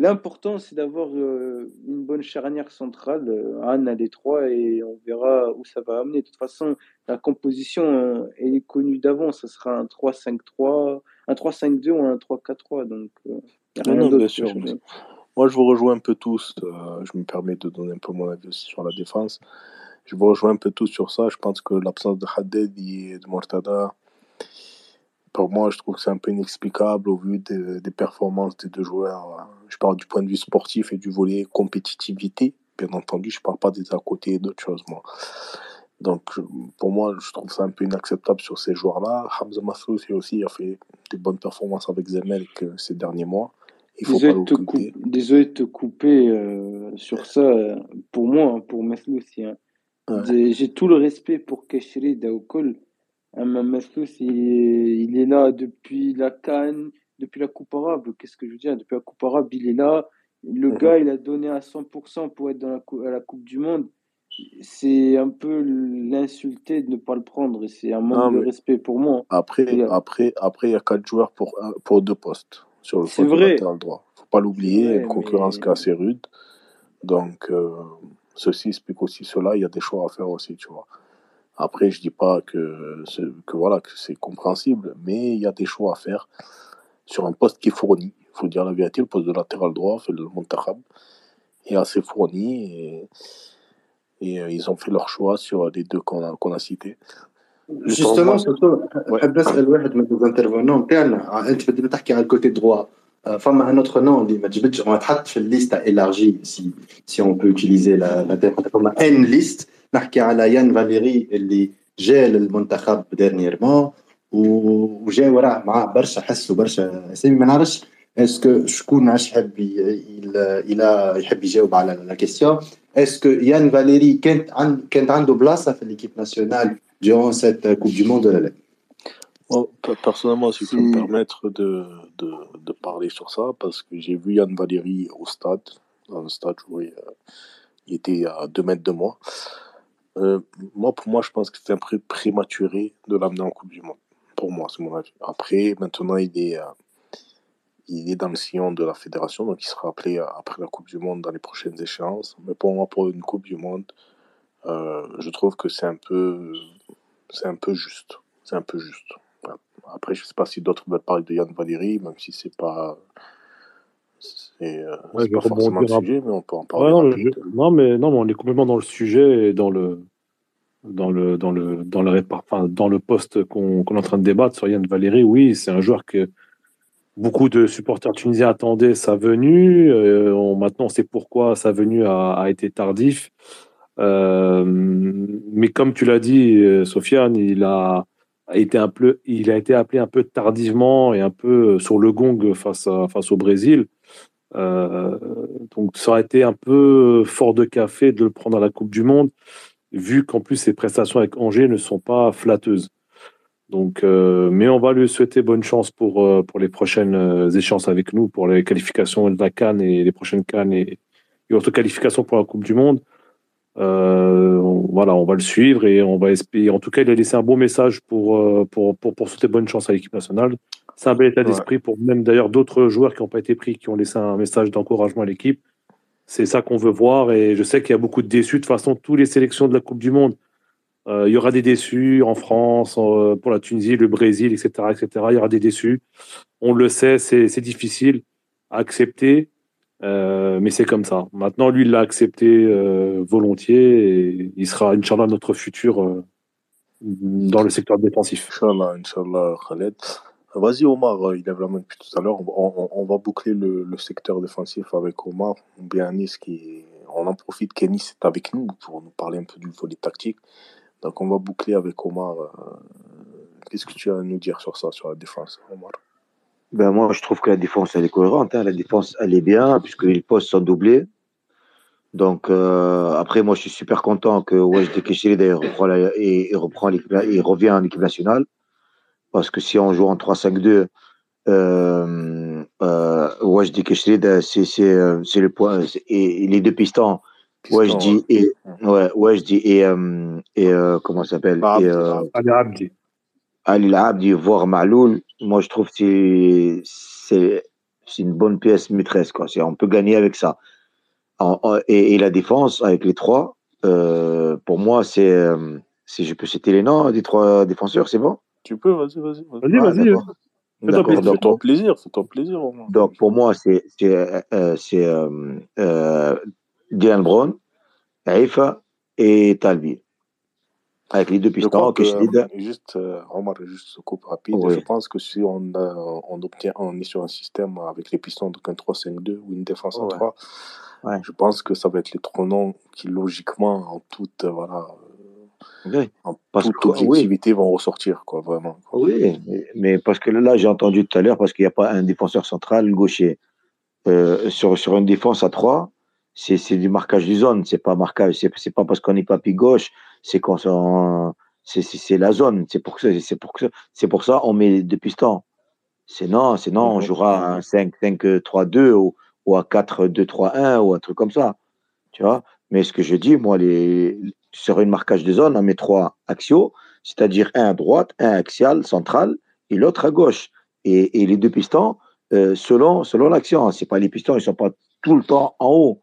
L'important, c'est d'avoir euh, une bonne charnière centrale. Euh, Anne a les trois et on verra où ça va amener. De toute façon, la composition, euh, elle est connue d'avance. Ça sera un 3-5-3, un 3-5-2 ou un 3-4-3. Donc, non, bien sûr. Moi, je vous rejoins un peu tous. je me permets de donner un peu mon avis aussi sur la défense. Je vous rejoins un peu tous sur ça. Je pense que l'absence de Haddad et de Mortada, pour moi, je trouve que c'est un peu inexplicable au vu des, performances des deux joueurs. Je parle du point de vue sportif et du volet compétitivité. Bien entendu, je parle pas des à côté et d'autres choses, moi. Donc, pour moi, je trouve ça un peu inacceptable sur ces joueurs-là. Hamza Massoud aussi a fait des bonnes performances avec Zemelk ces derniers mois. Il faut désolé, pas de désolé de te couper euh, sur ça. Pour moi, hein, pour Massoud aussi. Hein. J'ai tout le respect pour Keshri Daoukol Maslous, il, est là depuis la Cannes, depuis la Coupe Arabe. Qu'est-ce que je veux dire Depuis la Coupe Arabe, il est là. Le gars, il a donné à 100% pour être dans la, à la Coupe du Monde. C'est un peu l'insulter de ne pas le prendre et c'est un manque de respect pour moi. Après, après, après, il y a quatre joueurs pour, pour deux postes sur le vrai. latéral droit. Faut pas l'oublier, une concurrence qui est assez rude. Donc, euh, ceci explique aussi cela. Il y a des choix à faire aussi, tu vois. Après, je dis pas que, que voilà que c'est compréhensible, mais il y a des choix à faire sur un poste qui est fourni. Il faut dire la vérité, le poste de latéral droit, fait le Montakhab, est assez fourni et, et euh, ils ont fait leur choix sur les deux qu'on a, qu'on a cités. Justement, surtout, بس الواحد من الانترفونون تاعنا انت بدنا تحكي على الكوتي دروا فما un autre nom اللي ما تجبدش on تحط في الليست élargie si si on peut utiliser la la فما n liste نحكي على يان فاليري اللي جا للمنتخب ديرنييرمون وجا وراه مع برشا حس وبرشا اسامي ما نعرفش اسكو شكون عاش يحب الى يحب يجاوب على لا كيستيون اسكو يان فاليري كانت عند كانت عنده بلاصه في ليكيب ناسيونال durant cette Coupe du Monde de la personnellement, si je peux me permettre de, de, de, parler sur ça, parce que j'ai vu Yann Valéry au stade, dans le stade où il, il était à 2 mètres de moi. Euh, moi, pour moi, je pense que c'est un peu prématuré de l'amener en Coupe du Monde. Pour moi, c'est mon avis. Après, maintenant, il est, euh, il est dans le sillon de la fédération, donc il sera appelé après la Coupe du Monde dans les prochaines échéances. Mais pour moi, pour une Coupe du Monde, euh, je trouve que c'est un peu, c'est un peu juste. C'est un peu juste. Après, je ne sais pas si d'autres veulent parler de Yann Valéry, même si c'est pas. C'est pas forcément le sujet, mais on peut en parler. non, mais, non, mais on est complètement dans le sujet et dans le, dans le, dans le, dans le, poste qu'on est en train de débattre sur Yann Valéry, oui, c'est un joueur que beaucoup de supporters tunisiens attendaient sa venue. Euh, maintenant, on sait pourquoi sa venue a, a été tardif. Euh, mais comme tu l'as dit, euh, Sofiane, il a, été un peu, il a été appelé un peu tardivement et un peu sur le gong face, à, face au Brésil. Euh, donc ça aurait été un peu fort de café de le prendre à la Coupe du Monde vu qu'en plus ses prestations avec Angers ne sont pas flatteuses. Donc, euh, mais on va lui souhaiter bonne chance pour, euh, pour les prochaines euh, échéances avec nous, pour les qualifications de la Cannes et les prochaines Cannes et, et autres qualifications pour la Coupe du Monde. voilà, on va le suivre et on va espérer. En tout cas, il a laissé un bon message pour, pour, pour, pour souhaiter bonne chance à l'équipe nationale. C'est un bel état d'esprit pour même d'ailleurs d'autres joueurs qui n'ont pas été pris, qui ont laissé un message d'encouragement à l'équipe. C'est ça qu'on veut voir et je sais qu'il y a beaucoup de déçus. De toute façon, toutes les sélections de la Coupe du Monde, euh, il y aura des déçus en France, pour la Tunisie, le Brésil, etc., etc. Il y aura des déçus. On le sait, c'est difficile à accepter, euh, mais c'est comme ça. Maintenant, lui, il l'a accepté euh, volontiers et il sera, Inch'Allah, notre futur dans le secteur défensif. Inch'Allah, Inch'Allah, Khaled. Vas-y Omar, euh, il lève la main depuis tout à l'heure. On, va boucler le, secteur défensif avec Omar, bien Nice qui. On en profite qu'Anis est avec nous pour nous parler un peu du volet tactique. Donc on va boucler avec Omar. Euh, qu'est-ce que tu as à nous dire sur ça, sur la défense, Omar? Ben moi, je trouve que la défense, elle est cohérente. hein. La défense, elle est bien, puisque les postes sont doublés. Donc, euh, après, moi, je suis super content que Wajdi Keshiri, d'ailleurs, reprend l'équipe, il revient en équipe nationale. Parce que si on joue en 3-5-2, euh, euh, Wajdi Keshiri, c'est, le point. Et, et les deux pistons, Piston, Wajdi ouais. et, ouais, Wajdi et, euh, et euh, comment ça s'appelle? Abdi, Et, euh, Ali Abdi. Ali Abdi, voire Maloul, moi je trouve que c'est une bonne pièce maîtresse quoi. On peut gagner avec ça. En- en- et, et la défense avec les trois, pour moi c'est c'est je peux citer les noms des trois défenseurs, c'est bon? Tu peux, vas-y, vas-y. Vas Vas-y, Ah, vas-y. d'accord. hein. D'accord. plaisir. Donc, Fais-toi plaisir, fais-toi plaisir au moins. donc pour moi c'est c'est euh, euh, c'est euh, euh, Dylan Brown, Haïfa et Talbi. Avec les deux pistons, que, euh, juste, euh, Omar, juste une coupe rapide. Oui. Je pense que si on, a- on obtient, on est sur un système avec les pistons, donc un 3-5-2 ou une défense à Ouais. 3, Ouais. je pense que ça va être les trois noms qui, logiquement, en toute, euh, voilà, Oui. Parce toute que- oui. objectivité, vont ressortir, quoi, vraiment. quoi. Oui, mais- parce que là, j'ai entendu tout à l'heure, parce qu'il n'y a pas un défenseur central gaucher. Euh, sur, sur une défense à 3, c'est c'est du marquage du zone, c'est pas marquage, c'est c'est pas parce qu'on n'est pas pied gauche, c'est c'est c'est- c'est la zone, c'est pour ça, c'est pour c'est pour ça on met deux pistons. Sinon, sinon on Mhm. jouera à 5-5-3-2 ou, ou à 4-2-3-1 ou un truc comme ça, tu vois? Mais ce que je dis, moi, les, sur une marquage de zone, on met trois axiaux, c'est-à-dire un à droite, un axial central et l'autre à gauche. Et, et les deux pistons, euh, selon, selon l'action. C'est pas les pistons, ils sont pas tout le temps en haut.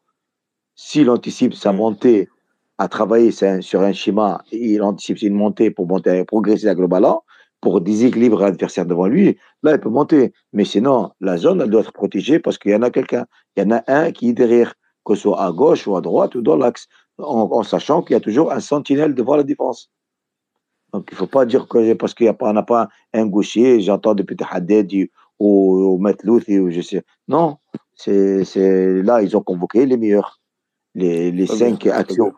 S'il anticipe sa Mhm. montée à travailler sur un, sur un schéma, il anticipe une montée pour monter, progresser le ballon, pour déséquilibrer l'adversaire devant lui, là, il peut monter. Mais sinon, la zone, elle doit être protégée parce qu'il y en a quelqu'un. Il y en a un qui est derrière, que ce soit à gauche ou à droite ou dans l'axe, en, en sachant qu'il y a toujours un sentinelle devant la défense. Donc, il ne faut pas dire que parce qu'il n'y a n'a pas un gaucher, j'entends depuis Haddad ou, ou Matlouth ou je sais. Non, c'est là, ils ont convoqué les meilleurs. Les, cinq actions,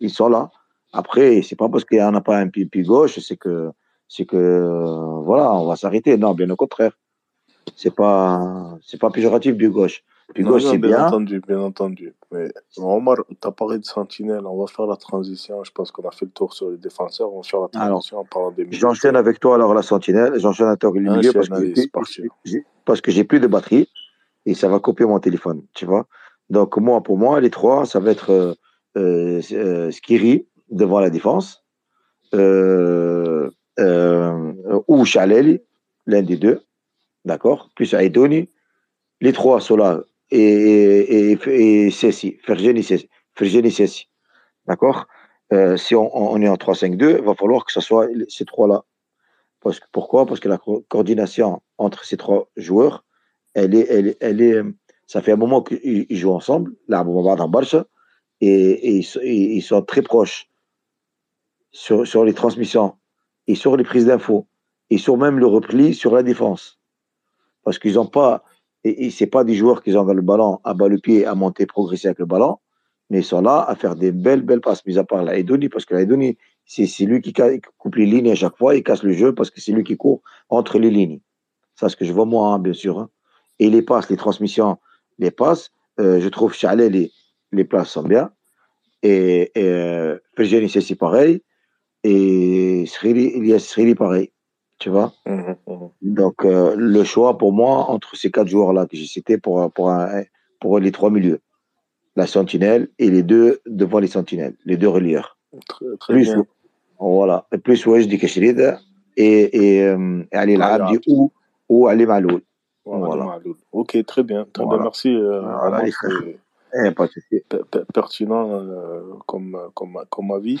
ils sont là. Après, c'est pas parce qu'il n'y en a pas un pied, gauche, c'est que, c'est que, voilà, on va s'arrêter. Non, bien au contraire. C'est pas, c'est pas péjoratif, pied gauche. C'est bien bien. entendu, bien entendu. Mais Omar, tu as parlé de Sentinelle, on va faire la transition. Je pense qu'on a fait le tour sur les défenseurs. On va faire la Alors, transition en parlant des milieux. J'enchaîne avec toi alors la sentinelle, j'enchaîne avec toi le milieu parce que, parce que j'ai plus de batterie et ça va couper mon téléphone, tu vois. Donc moi, pour moi, les trois, ça va être euh, euh, euh, Skiri devant la défense euh, ou Chaleli, l'un des deux, d'accord, plus Aidoni. Les trois sont là et, et, et, et Cessi, Cessi, Fergeni Cessi, d'accord? Euh, si on, on est en 3-5-2, il va falloir que ce soit ces trois-là. Pourquoi? Parce que la co- coordination entre ces trois joueurs, elle est, elle, elle est, ça fait un moment qu'ils ils jouent ensemble, là, à dans Barça, et, et et ils sont très proches sur, sur les transmissions et sur les prises d'infos et sur même le repli sur la défense. Parce qu'ils n'ont pas, et, et pas des joueurs qui ont le ballon à bas le pied, à monter, progresser avec le ballon, mais ils sont là à faire des belles, belles passes, mis à part la Edoni, parce que la Edoni, c'est lui qui coupe les lignes à chaque fois, il casse le jeu parce que c'est lui qui court entre les lignes. Ça, ce que je vois moi, hein, bien sûr. hein. Et les passes, les transmissions, les passes, euh, je trouve Chalet, les, les places sont bien. Et, et euh, c'est pareil. Et Srili, Elias Srili, pareil. Tu vois Mhm, mhm. Donc, euh, le choix pour moi, entre ces quatre joueurs-là que j'ai cités pour, pour, un- pour les trois milieux. La sentinelle et les deux devant les sentinelles, les deux relieurs. Très, très Plus, bien. voilà, et plus Wajdi Kachrid et, et euh, Ali Ali Abdi Abdi. ou, ou Ali Maloul. Voilà. Ok, très bien. Très Voilà. bien, merci. Euh, Voilà, Eh, pertinent euh, comme, comme, comme avis.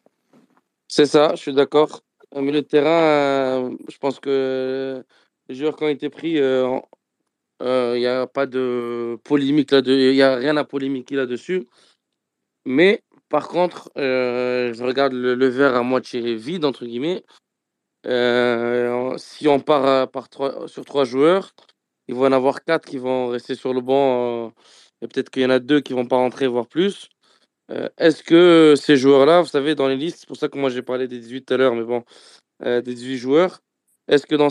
C'est ça, je suis d'accord. Au milieu de terrain, euh, je pense que les joueurs qui ont été pris, euh, Il n'y a pas de polémique là-dessus. Il a rien à polémiquer là-dessus. Mais par contre, je regarde le, verre à moitié vide, entre guillemets. si on part par trois, sur trois joueurs, il va en avoir quatre qui vont rester sur le banc. et peut-être qu'il y en a deux qui vont pas rentrer, voire plus. Est-ce que ces joueurs-là, vous savez, dans les listes, c'est pour ça que moi j'ai parlé des 18 tout à l'heure, mais bon, des 18 joueurs, est-ce que dans,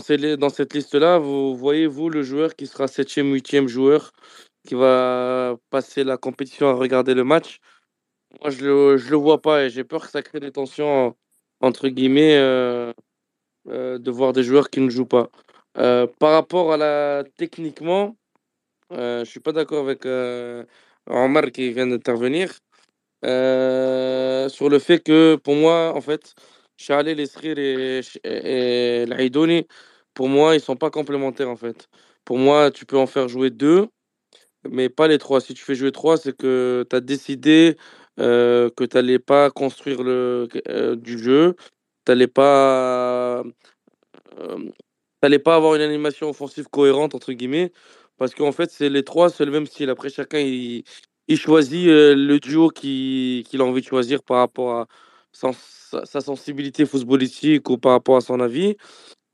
cette liste-là, vous voyez, vous, le joueur qui sera 7e, 8e joueur, qui va passer la compétition à regarder le match? Moi, je le, le vois pas et j'ai peur que ça crée des tensions, entre guillemets, euh, euh, de voir des joueurs qui ne jouent pas. Euh, par rapport à la techniquement, je suis pas d'accord avec Omar qui vient d'intervenir sur le fait que, pour moi, en fait, Chalet, l'Esrir et, et, l'Aïdoni, pour moi, ils sont pas complémentaires en fait. Pour moi, tu peux en faire jouer deux, mais pas les trois. Si tu fais jouer trois, c'est que tu as décidé euh, que tu n'allais pas construire le, euh, du jeu, tu n'allais pas, euh, pas avoir une animation offensive cohérente, entre guillemets, parce qu'en fait, c'est les trois, c'est le même style. Après, chacun, il, il choisit le duo qu'il a envie de choisir par rapport à sa, sensibilité footballistique ou par rapport à son avis.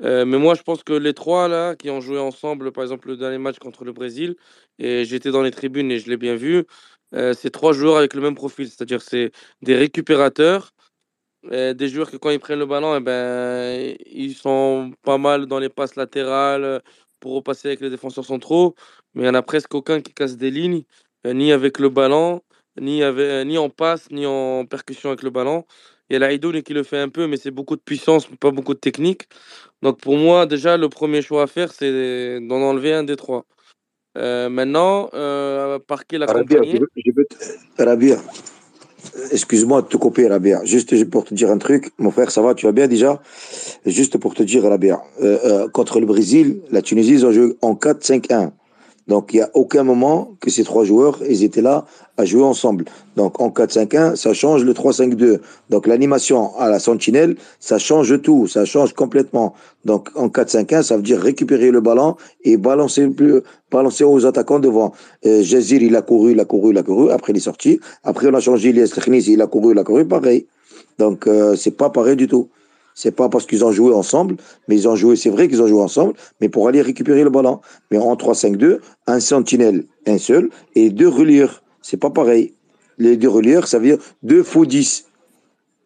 Euh, mais moi, je pense que les trois là qui ont joué ensemble, par exemple le dernier match contre le Brésil, et j'étais dans les tribunes et je l'ai bien vu, euh, c'est trois joueurs avec le même profil, c'est-à-dire c'est des récupérateurs, euh, des joueurs que quand ils prennent le ballon, et eh ben, ils sont pas mal dans les passes latérales pour repasser avec les défenseurs centraux, mais il n'y en a presque aucun qui casse des lignes, ni avec le ballon, ni, avec, ni en passe, ni en percussion avec le ballon. Il y a l'Aïdoun qui le fait un peu, mais c'est beaucoup de puissance, pas beaucoup de technique. Donc pour moi, déjà, le premier choix à faire, c'est d'en enlever un des trois. Euh, maintenant, euh, par qui l'accompagner? Rabia, excuse-moi de te couper, Rabia. Juste pour te dire un truc, mon frère, ça va, tu vas bien déjà? Juste pour te dire, Rabia, euh, contre le Brésil, la Tunisie, ils ont joué en 4-5-1. Donc, il n'y a aucun moment que ces trois joueurs, ils étaient là à jouer ensemble. Donc, en 4-5-1, ça change le 3-5-2. Donc, l'animation à la sentinelle, ça change tout, ça change complètement. Donc, en 4-5-1, ça veut dire récupérer le ballon et balancer, balancer aux attaquants devant. Euh, Jazir, il a couru, il a couru, il a couru. Après, il est sorti. Après, on a changé Elias il a couru, il a couru. Pareil. Donc, euh, c'est pas pareil du tout. C'est pas parce qu'ils ont joué ensemble, mais ils ont joué, c'est vrai qu'ils ont joué ensemble, mais pour aller récupérer le ballon. Mais en 3-5-2, un sentinelle, un seul, et deux relieurs. C'est pas pareil. Les deux relieurs, ça veut dire deux faux 10.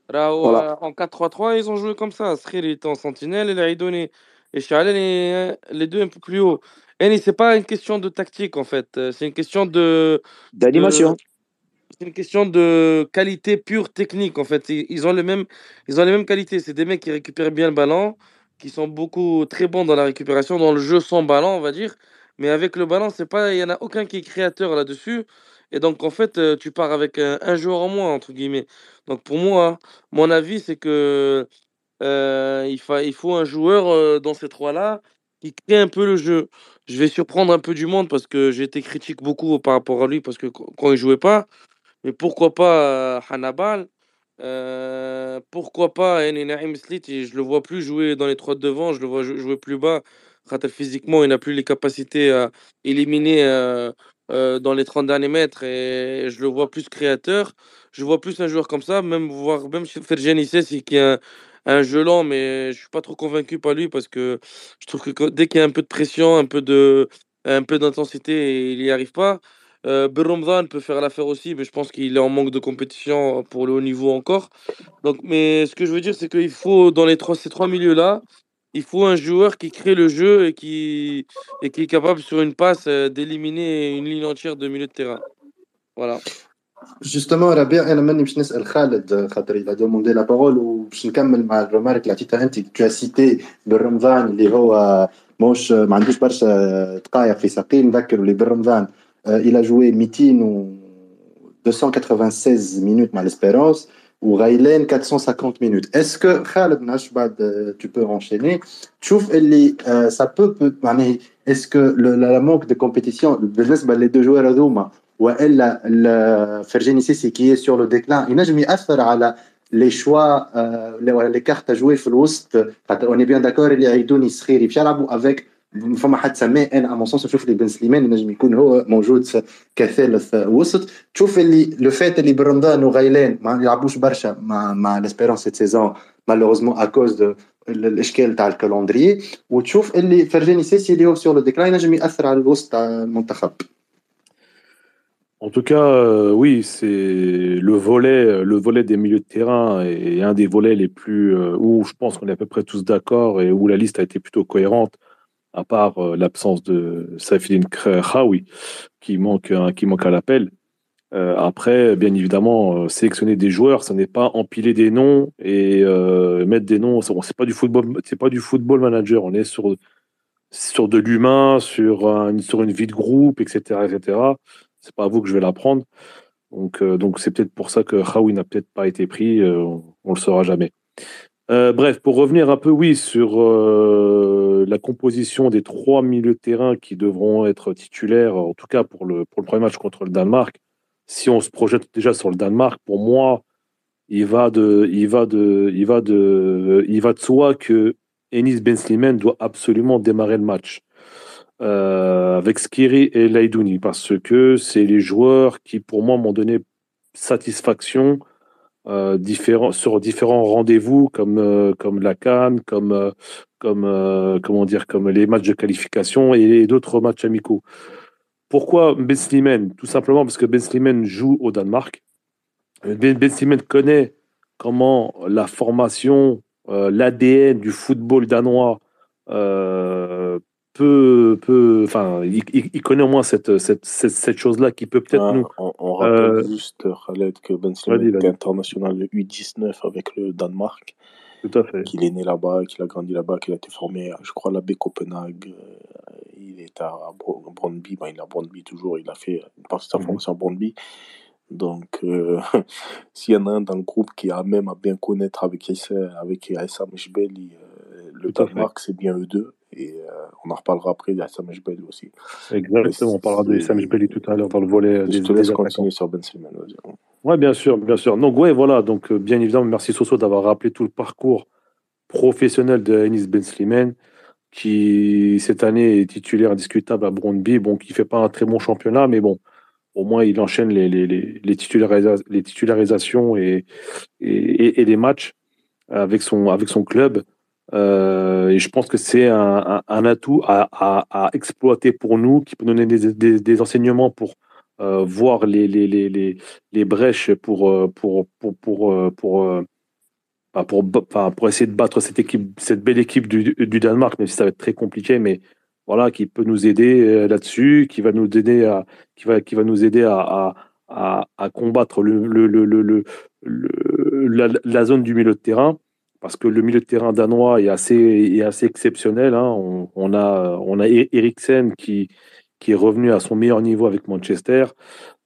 Voilà. En 4-3-3, ils ont joué comme ça. Sril était en sentinelle et là, donné. Et Chalen, les, les deux un peu plus haut. Et c'est pas une question de tactique en fait, c'est une question de d'animation c'est une question de qualité pure technique en fait. Ils ont, les mêmes, ils ont les mêmes qualités. C'est des mecs qui récupèrent bien le ballon, qui sont beaucoup très bons dans la récupération, dans le jeu sans ballon, on va dire. Mais avec le ballon, c'est pas, il y en a aucun qui est créateur là-dessus. Et donc en fait, euh, tu pars avec un, joueur en moins entre guillemets. Donc pour moi, mon avis, c'est que euh, il, fa il faut un joueur euh, dans ces trois-là qui crée un peu le jeu. Je vais surprendre un peu du monde parce que j'ai été critique beaucoup par rapport à lui parce que quand il jouait pas, mais pourquoi pas euh, Hannibal euh, Pourquoi pas Naim Slit Je le vois plus jouer dans les trois de devant, je le vois jouer plus bas. Physiquement, il n'a plus les capacités à éliminer euh, dans les 30 derniers mètres et je le vois plus créateur. Je vois plus un joueur comme ça, même voir même Fergen c'est qui est un, un jeu lent, mais je suis pas trop convaincu par lui parce que je trouve que dès qu'il y a un peu de pression, un peu un peu d'intensité, il n'y arrive pas. Euh, peut faire l'affaire aussi, mais je pense qu'il est en manque de compétition pour le haut niveau encore. Donc, mais ce que je veux dire, c'est qu'il faut, dans les trois, ces trois milieux-là, il faut un joueur qui crée le jeu et qui, et qui est capable, sur une passe, euh, d'éliminer une ligne entière de milieu de terrain. Voilà. Justement, Rabia, انا ماني باش نسال خالد خاطر il a demandé la parole وباش نكمل مع الرمارك اللي عطيتها انت tu as cité بالرمضان اللي هو مش ما عندوش برشا دقائق في ساقين نذكروا اللي بالرمضان euh, il a joué Mitin ou 296 minutes mal l'Espérance ou Raylen 450 minutes. Est-ce que Khaled Nashbad, euh, tu peux enchaîner? Tu euh, ça peut, peut est-ce que le, la, manque de compétition, les deux joueurs à Douma, ou elle, la Fergeni Sissi qui est sur le déclin, il n'a jamais à les choix, les, les cartes à jouer, on est bien d'accord, il y a Idouni Skhiri, avec فما حد سماه انا ا سونس نشوف اللي بن سليمان ينجم يكون هو موجود كثالث وسط تشوف اللي لو فات اللي برمضان وغيلان ما يلعبوش برشا مع مع ليسبيرونس سيت سيزون مالوغوزمون ا كوز دو الاشكال تاع الكالندري وتشوف اللي فرجاني سيسي اللي هو سور لو ديكلاين ينجم ياثر على الوسط تاع المنتخب En tout cas, euh, oui, c'est le volet, le volet des milieux de terrain est un des volets les plus euh, où je pense qu'on est à peu près tous d'accord et où la liste a été plutôt cohérente, à part euh, l'absence de Saifidine Khawi qui manque, qui manque à l'appel. après, bien évidemment, sélectionner des joueurs, ce n'est pas empiler des noms et mettre des noms. C'est pas du football, pas du football manager. On est sur sur de l'humain, sur sur une vie de groupe, etc., etc. C'est pas à vous que je vais l'apprendre. Donc, euh, donc c'est peut-être pour ça que Khawi n'a peut-être pas été pris. Euh, on, le saura jamais. Euh, bref, pour revenir un peu, oui, sur la composition des trois milieux de terrain qui devront être titulaires, en tout cas pour le, pour le premier match contre le Danemark. Si on se projette déjà sur le Danemark, pour moi, il va de, il va de, il va de, il va de soi que Enis Ben Slimane doit absolument démarrer le match. Euh, avec Skiri et Laidouni parce que c'est les joueurs qui, pour moi, m'ont donné satisfaction euh, sur différents rendez-vous comme, euh, comme la Cannes, comme, comme, comment dire, comme les matchs de qualification et, d'autres matchs amicaux. Pourquoi Ben Slimane? Tout simplement parce que Ben Slimane joue au Danemark. Ben, ben connaît comment la formation, l'ADN du football danois peut, peut enfin, il, il, connaît au moins cette, cette, cette, chose-là qui peut peut-être ah, nous. On, rappelle euh, juste, Khaled, que Ben Slimane était international de U19 avec le Danemark. Tout à fait. Qu'il est né là-bas, qu'il a grandi là-bas, qu'il a été formé, je crois, à la baie Copenhague. Euh, il est à Brøndby, ben, il est à Brøndby toujours, il a fait une partie de sa mhm. formation à Brøndby. Donc, euh, s'il y en a un dans le groupe qui a même à bien connaître avec Issa, avec Issa Mishbeli, le Danemark, c'est bien eux deux. Et euh, on en reparlera après, il y a Sam aussi. Exactement, on parlera de Sam tout à l'heure dans le volet des Je te laisse continuer sur Ben Slimane. Oui, bien sûr, bien sûr. Donc, ouais, voilà, donc euh, bien évidemment, merci Soso d'avoir rappelé tout le parcours professionnel de Anis Ben Slimane, qui cette année est titulaire indiscutable à Brondby, bon, qui ne fait pas un très bon championnat, mais bon, au moins il enchaîne les, les, les, les, titularisations et, et, et, les matchs avec son, avec son club. Euh, et je pense que c'est un, atout à, exploiter pour nous, qui peut donner des, enseignements pour euh, voir les, les, les, les, brèches pour, euh, pour, pour, pour, pour, euh, pour, pour, essayer de battre cette, équipe, cette belle équipe du, du Danemark, même si ça va être très compliqué, mais voilà, qui peut nous aider là-dessus, qui va nous aider à, qui va, qui va nous aider à, à, à combattre le, le, le, le, la, zone du milieu de terrain parce que le milieu de terrain danois est assez, est assez exceptionnel. Hein. On, a, on a Eriksen qui, qui est revenu à son meilleur niveau avec Manchester.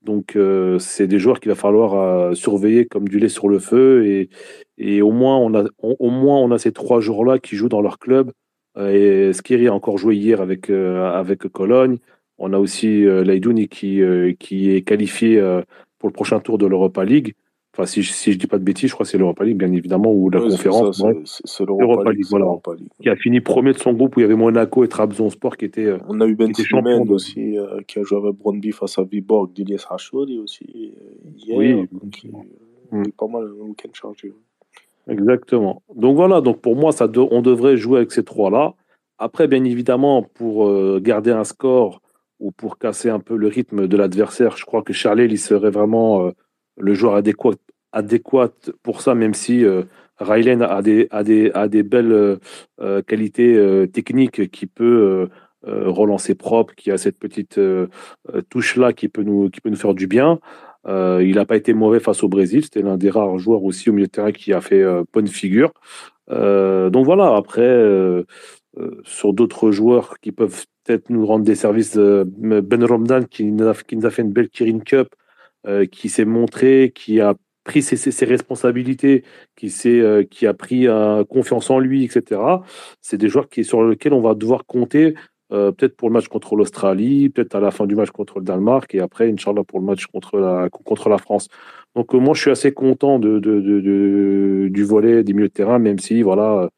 Donc, euh, c'est des joueurs qu'il va falloir euh, surveiller comme du lait sur le feu. Et, et au, moins, on a, au moins, on a ces trois joueurs-là qui jouent dans leur club. Euh, et Skiri a encore joué hier avec, avec Cologne. On a aussi Leidouni qui, qui est qualifié pour le prochain tour de l'Europa League. Enfin, si, si je dis pas de bêtises, je crois que c'est l'Europa League, bien évidemment, ou la conférence. C'est l'Europa League, voilà. Qui a fini premier de son groupe où il y avait Monaco et Trabzonspor qui étaient. Euh, On a eu Ben Slimane aussi, euh, qui a joué avec Brøndby face à Viborg, d'Ilias Rachouri aussi. Euh, hier, oui. Qui, mm. pas mal le week-end chargé. Exactement. Donc voilà, donc pour moi, ça on devrait jouer avec ces trois-là. Après, bien évidemment, pour garder un score ou pour casser un peu le rythme de l'adversaire, je crois que Charlet, il serait vraiment le joueur adéquat, adéquat pour ça, même si euh, a des, a des, a des belles euh, euh, qualités euh, techniques qui peut relancer propre, qui a cette petite touche-là qui, peut nous, qui peut nous faire du bien. il n'a pas été mauvais face au Brésil. C'était l'un des rares joueurs aussi au milieu de terrain qui a fait bonne figure. donc voilà, après, sur d'autres joueurs qui peuvent peut-être nous rendre des services, Ben Romdan qui nous, a, qui nous a fait une belle Kirin Cup, qui s'est montré, qui a pris ses, responsabilités, qui, euh, qui a pris euh, confiance en lui, etc. C'est des joueurs qui, sur lesquels on va devoir compter, euh, peut-être pour le match contre l'Australie, peut-être à la fin du match contre le Danemark, et après, Inch'Allah, pour le match contre la, contre la France. Donc, moi, je suis assez content du volet des milieux de terrain, même si, voilà,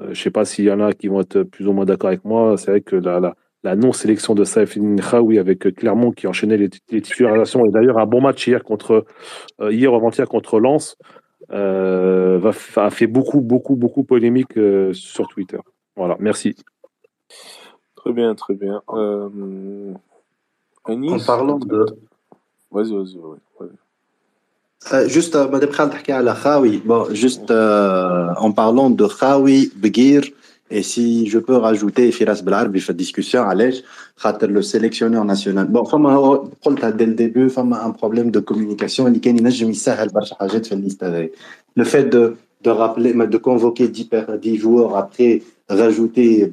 je ne sais pas s'il y en a qui vont être plus ou moins d'accord avec moi. C'est vrai que la, la, non-sélection de Saif Khaoui avec Clermont qui enchaînait les, titularisations et d'ailleurs un bon match hier contre hier avant-hier contre Lens va, a fait beaucoup beaucoup beaucoup polémique sur Twitter. Voilà, merci. Très bien, très bien. Euh, en parlant de. Vas-y, vas-y, vas euh, juste, euh, bon, juste en parlant de Khawi, Begir, et si je peux rajouter Firas Belarbi fait discussion, allez, le sélectionneur national. Bon, dès le début, un problème de communication, le fait de, de rappeler, de convoquer 10, 10 joueurs après rajouter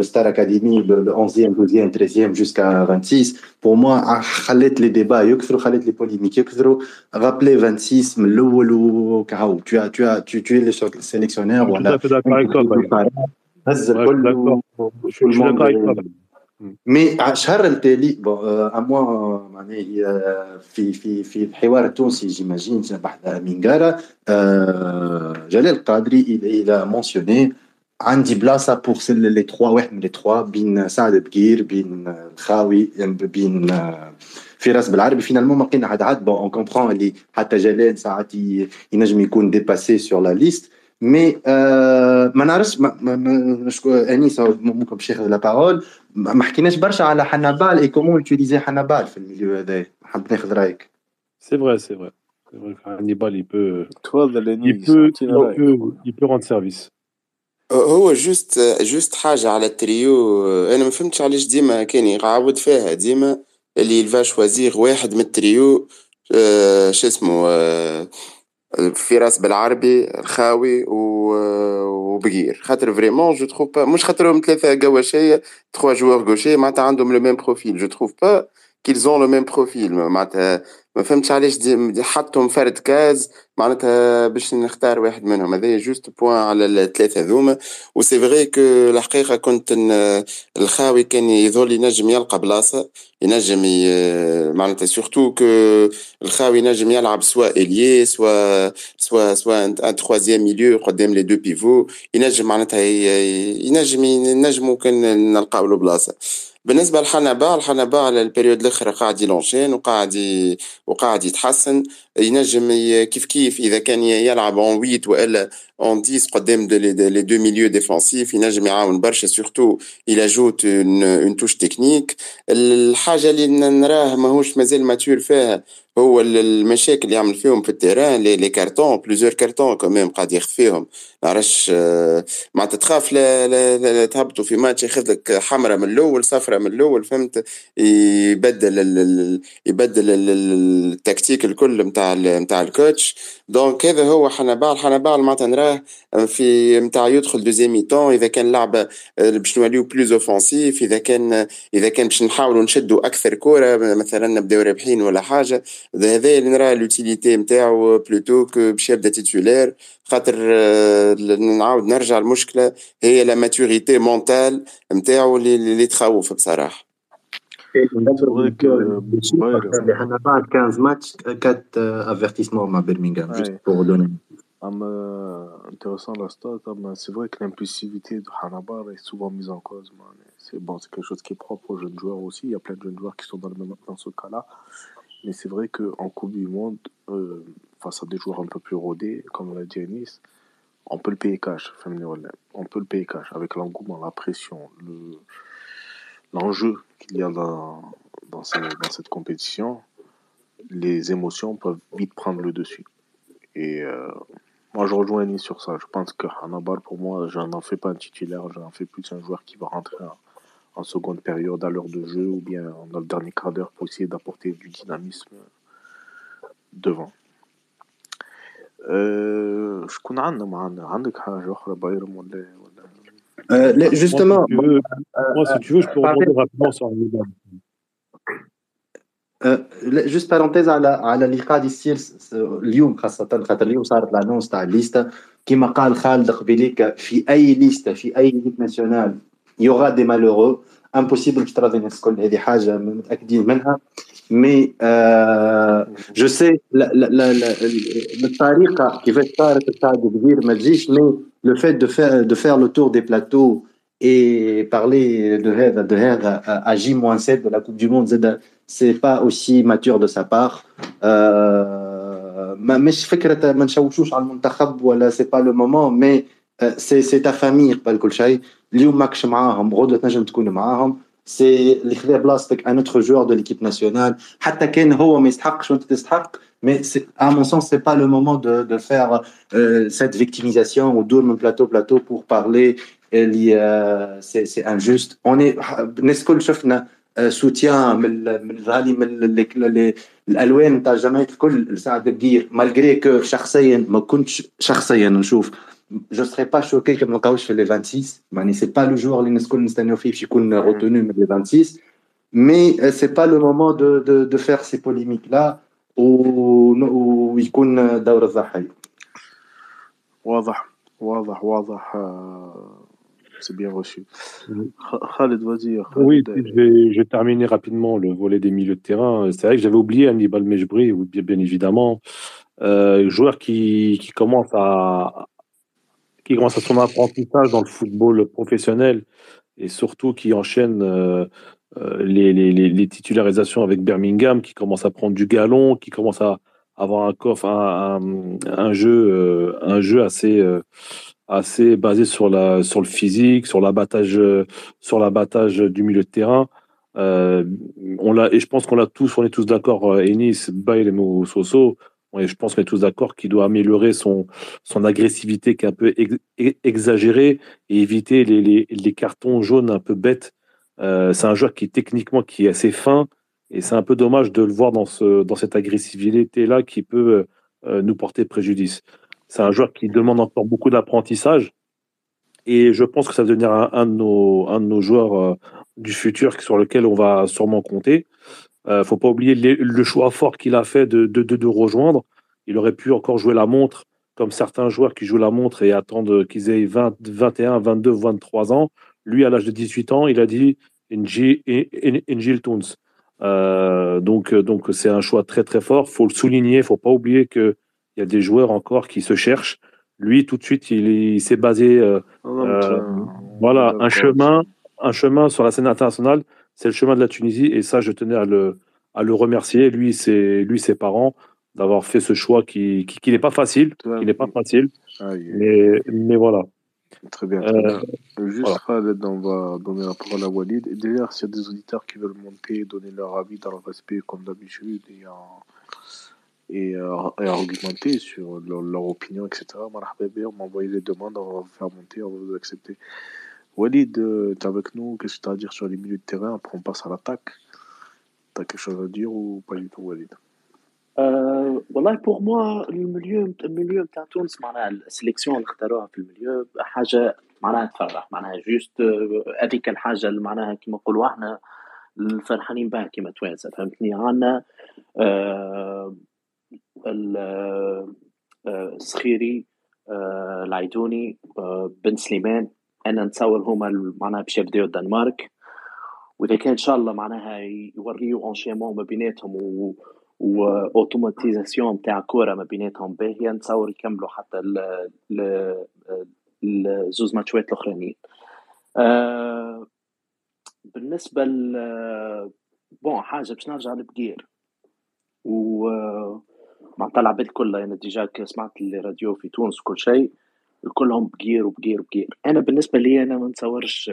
le Star Academy, le 11e, 12e, 13e jusqu'à 26, pour moi, خلت les débats يكثروا خلت les polémiques يكثروا rappeler 26 من الاول وكهو tu as tu as tu, tu es le sélectionneur ولا je suis d'accord avec toi هز الكل je suis d'accord avec toi مي الشهر التالي موا معناها في في في الحوار التونسي جيماجين بعد امين قاره جلال القادري الى مونسيوني عندي بلاصه بور لي تخوا واحد من لي تخوا بين سعد بقير بين خاوي بين فراس بالعربي فينالمون ما لقينا حد عاد بون اون كومبرون اللي حتى جلال ساعات ينجم يكون ديباسي سور لا ليست مي ما نعرفش انيس ممكن باش ياخذ لا بارول ما حكيناش برشا على حنابال اي كومون يوتيليزي حنابال في الميليو هذا حاب ناخذ رايك سي فري سي فري Hannibal, il peut, il peut, il peut, il peut rendre service. هو جوست جوست حاجة على التريو أنا ما فهمتش علاش ديما كان يعاود فيها. ديما اللي يلفا شوازيغ واحد من التريو آه شو اسمه آه فراس بالعربي الخاوي وبقير. خاطر فريمون جو تروف با مش خاطرهم ثلاثة قواشية تخوا جوار غوشي معناتها عندهم لو ميم بروفيل جو تروف با كيلز اون لو ميم بروفيل معناتها ما فهمتش علاش حطهم فرد كاز معناتها باش نختار واحد منهم. هذايا جوست بوان على الثلاثة ذوما وسي فغي كو الحقيقة كنت الخاوي كان يظل ينجم يلقى بلاصة ينجم معناتها سورتو كو الخاوي ينجم يلعب سوا اليي سوا سوا سوا ان تخوازيام ميليو قدام لي دو بيفو ينجم معناتها ينجم ينجمو كان نلقاو له بلاصة. بالنسبة لحنبا الحنبا على البريود الآخر قاعد يلونشين وقاعد وقاعد يتحسن. ينجم كيف كيف؟ إذا كان يلعب اون 8 والا اون 10 قدام لي دو ميليو ديفونسيف ينجم يعاون برشا سورتو إلى جوت اون توش تكنيك الحاجة اللي نراه ماهوش مازال ماتور فيها هو المشاكل اللي يعمل فيهم في التيران لي, كارتون بلوزيور كارتون كمان قاعد ياخذ فيهم. نعرفش معناتها تخاف لا, لا, لا تهبطوا في ماتش ياخذ لك حمراء من الأول صفراء من الأول فهمت؟ يبدل يبدل التكتيك الكل نتاع نتاع الكوتش. دونك هذا هو حنبال. حنبال معناتها نراه في نتاع يدخل دوزيام ميتون إذا كان لعبه باش نوليو بلوز أوفونسيف إذا كان إذا كان باش نحاولوا نشدوا أكثر كوره مثلا نبداو رابحين ولا حاجة. هذا اللي نرى لوتيليتي نتاعو بلوتو باش يبدأ تيتولير خاطر نعاود نرجع المشكلة. هي لا ماتوريتي مونتال نتاعو اللي تخوف بصراحة. C'est vrai euh, que on a pas 15 matchs, euh, 4 euh, avertissements à Birmingham, juste pour donner. Ah, intéressant la stat, ah, c'est vrai que l'impulsivité de Hanabar est souvent mise en cause. C'est bon, quelque chose qui est propre aux jeunes joueurs aussi. Il y a plein de jeunes joueurs qui sont dans, le même, dans ce cas-là. Mais c'est vrai qu'en Coupe du Monde, euh, face à des joueurs un peu plus rodés, comme on l'a dit à Nice, on peut le payer cash, on peut le payer cash avec l'engouement, la pression, le, l'enjeu qu'il y a dans, dans, cette compétition. Les émotions peuvent vite prendre le dessus. Et euh, moi, je rejoins Anis sur ça. Je pense que Hannibal, pour moi, je n'en fais pas un titulaire, j'en fais plus un joueur qui va rentrer en seconde période à l'heure de jeu ou bien dans le dernier quart d'heure pour essayer d'apporter du dynamisme devant. Euh, je connais justement moi si tu veux je peux rebondir rapidement sur جوست بارونتيز على على اللي قاعد يصير اليوم خاصة خاطر اليوم صارت لانونس تاع الليستا كيما قال خالد قبيليك في اي ليستا في اي ليك ناسيونال يوغا دي مالورو امبوسيبل باش تراضي الناس الكل هذه حاجه متاكدين منها مي جو سي بالطريقه كيفاش صارت تاع كبير ما تجيش مي le fait de faire, de faire le tour des plateaux et parler de rêve de rêve à J-7 de la Coupe du Monde, c'est pas aussi mature de sa part. Euh, مش فكرة ما نشوشوش على المنتخب ولا سي با لو مومون مي سي سي تا فامي قبل كل شيء اليوم ماكش معاهم غدوة تنجم تكون معاهم سي اللي خذا بلاصتك ان اوتر جوار دو ليكيب ناسيونال حتى كان هو ما يستحقش وانت تستحق mais à mon sens, c'est pas le moment de, de faire euh, cette victimisation ou d'où plateau plateau pour parler. Euh, c'est injuste. On est, نسكل شفنا soutien من الغالي من الالوان تاع الجماهير الكل لسعد بقير مالغري كو شخصيا ما كنتش شخصيا نشوف جو سري با شوكي كما نلقاوش في لي 26 يعني سي با لو جور اللي الناس الكل نستناو فيه باش يكون روتونو من لي 26 مي سي با لو مومون دو دو دو فير سي بوليميك لا ويكون دور الضحيه واضح واضح واضح c'est bien reçu. Khaled, vas-y. Oui, je vais, je vais, terminer rapidement le volet des milieux de terrain. C'est vrai que j'avais oublié Hannibal Mejbri, bien, bien évidemment. Euh, joueur qui, qui, commence à, qui commence à son apprentissage dans le football professionnel et surtout qui enchaîne euh, euh, les, les, les, titularisations avec Birmingham, qui commence à prendre du galon, qui commence à avoir un coffre, un, un, jeu, euh, un jeu assez, euh, assez basé sur, la, sur le physique, sur l'abattage, sur l'abattage du milieu de terrain. on l'a, et je pense qu'on l'a tous, on est tous d'accord, Ennis, Bail et Soso, et je pense qu'on est tous d'accord qu'il doit améliorer son, son agressivité qui est un peu exagérée et éviter les, les, les cartons jaunes un peu bêtes euh, c'est un joueur qui techniquement qui est assez fin et c'est un peu dommage de le voir dans, ce, dans cette agressivité-là qui peut euh, nous porter préjudice. C'est un joueur qui demande encore beaucoup d'apprentissage et je pense que ça va devenir un, de, nos, un de nos joueurs euh, du futur sur lequel on va sûrement compter. Ne faut pas oublier le choix fort qu'il a fait de, de, de, rejoindre. Il aurait pu encore jouer la montre comme certains joueurs qui jouent la montre et attendent qu'ils aient 20, 21, 22, 23 ans. Lui, à l'âge de 18 ans, il a dit Injil Toons. Euh, donc, euh, donc c'est un choix très très fort. Faut le souligner. Faut pas oublier que il y a des joueurs encore qui se cherchent. Lui, tout de suite, il, s'est basé, euh, voilà, un chemin, un chemin sur la scène internationale. C'est le chemin de la Tunisie, et ça, je tenais à le, à le remercier. Lui, c'est lui, ses parents, d'avoir fait ce choix qui, qui, n'est pas facile, qui n'est pas facile, mais, mais voilà. Très bien. Euh, Juste, Khaled, on va donner la parole à Walid. Et d'ailleurs, s'il y a des auditeurs qui veulent monter, donner leur avis dans le respect, comme d'habitude, et, et, euh, et, argumenter sur leur, leur opinion, etc., on m'a envoyé les demandes, on va vous faire monter, on va vous accepter. Walid, euh, tu es avec nous, qu'est-ce que tu as à dire sur les milieux de terrain? Après, on passe à l'attaque. Tu as quelque chose à dire ou pas du tout, Walid? والله بور موا المليو المليو نتاع تونس معناها السليكسيون اللي اختاروها في المليو حاجة معناها تفرح معناها جوست هذيك الحاجة اللي معناها كيما نقولوا إحنا الفرحانين بها كيما توانسة فهمتني؟ عندنا أه الصخيري أه العيدوني أه بن سليمان أنا نتصور هما معناها باش يبداو الدنمارك. وإذا كان إن شاء الله معناها يوريو أنشيمون ما بيناتهم و وأوتوماتيزاسيون نتاع كورة ما بيناتهم باهيه نتصور يكملوا حتى الزوز ماتشوات الأخرانيين. آه بالنسبة ل بون حاجة باش نرجع لبقير و معناتها العباد كلها أنا ديجا سمعت الراديو في تونس وكل شيء كلهم بقير وبقير وبقير. أنا بالنسبة لي أنا ما نتصورش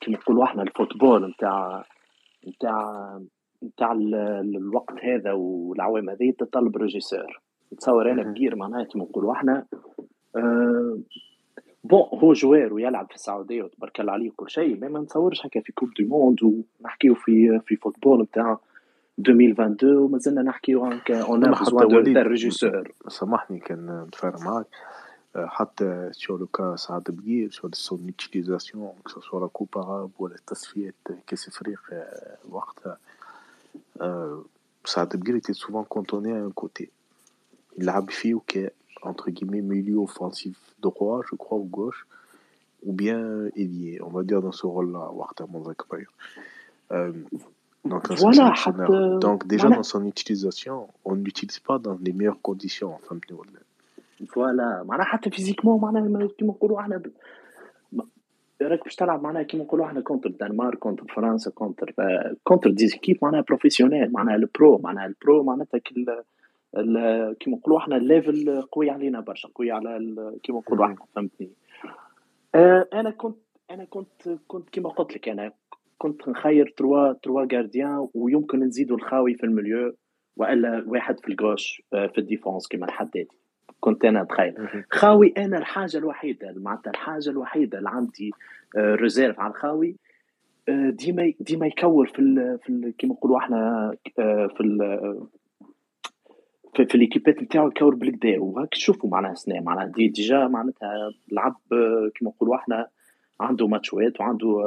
كيما نقولوا إحنا الفوتبول نتاع نتاع نتاع الوقت هذا والعوام هذه تطلب ريجيسور. نتصور أنا بقير معناها كيما نقولوا إحنا أه بون هو جوار ويلعب في السعودية وتبارك الله عليه وكل شيء ما نتصورش هكا في كوب دو موند ونحكيو في في فوتبول نتاع 2022 ومازلنا نحكيو هكا اون دو ريجيسور سامحني كان نتفاهم معاك. حتى سور لو كا سعد بقير سون يوتيليزاسيون كو سوا لا كوب عرب ولا تصفيات كاس إفريقيا وقتها. euh, Sadbir était souvent cantonné à un côté. Il a qui entre guillemets milieu offensif droit, je crois, ou gauche, ou bien ailier, on va dire dans ce rôle-là, euh, donc, voilà, euh, donc déjà dans son utilisation, on ne l'utilise pas dans les meilleures conditions. Enfin, voilà, physiquement, راك باش تلعب معناها كيما نقولوا إحنا كونتر الدنمارك كونتر فرنسا كونتر كونتر ديزيكيب معناها بروفيسيونيل معناها البرو معناها البرو معناتها كل كيما نقولوا إحنا الليفل قوي علينا برشا قوي على كيما نقولوا إحنا فهمتني؟ آه، أنا كنت أنا كنت كنت كيما قلت لك أنا كنت نخير تروا تروا جارديان ويمكن نزيدوا الخاوي في المليو وإلا واحد في الجوش آه، في الديفونس كيما الحدادي كنت أنا أتخيل. خاوي أنا الحاجة الوحيدة معناتها الحاجة الوحيدة اللي عندي ريزيرف على الخاوي ديما ديما يكور في ال في ال كيما نقولوا إحنا في ال في, في ليكيبات نتاعو يكور بالكدا وهاك تشوفوا معناها سنة معناها دي ديجا معناتها لعب كيما نقولوا إحنا عنده ماتشوات وعنده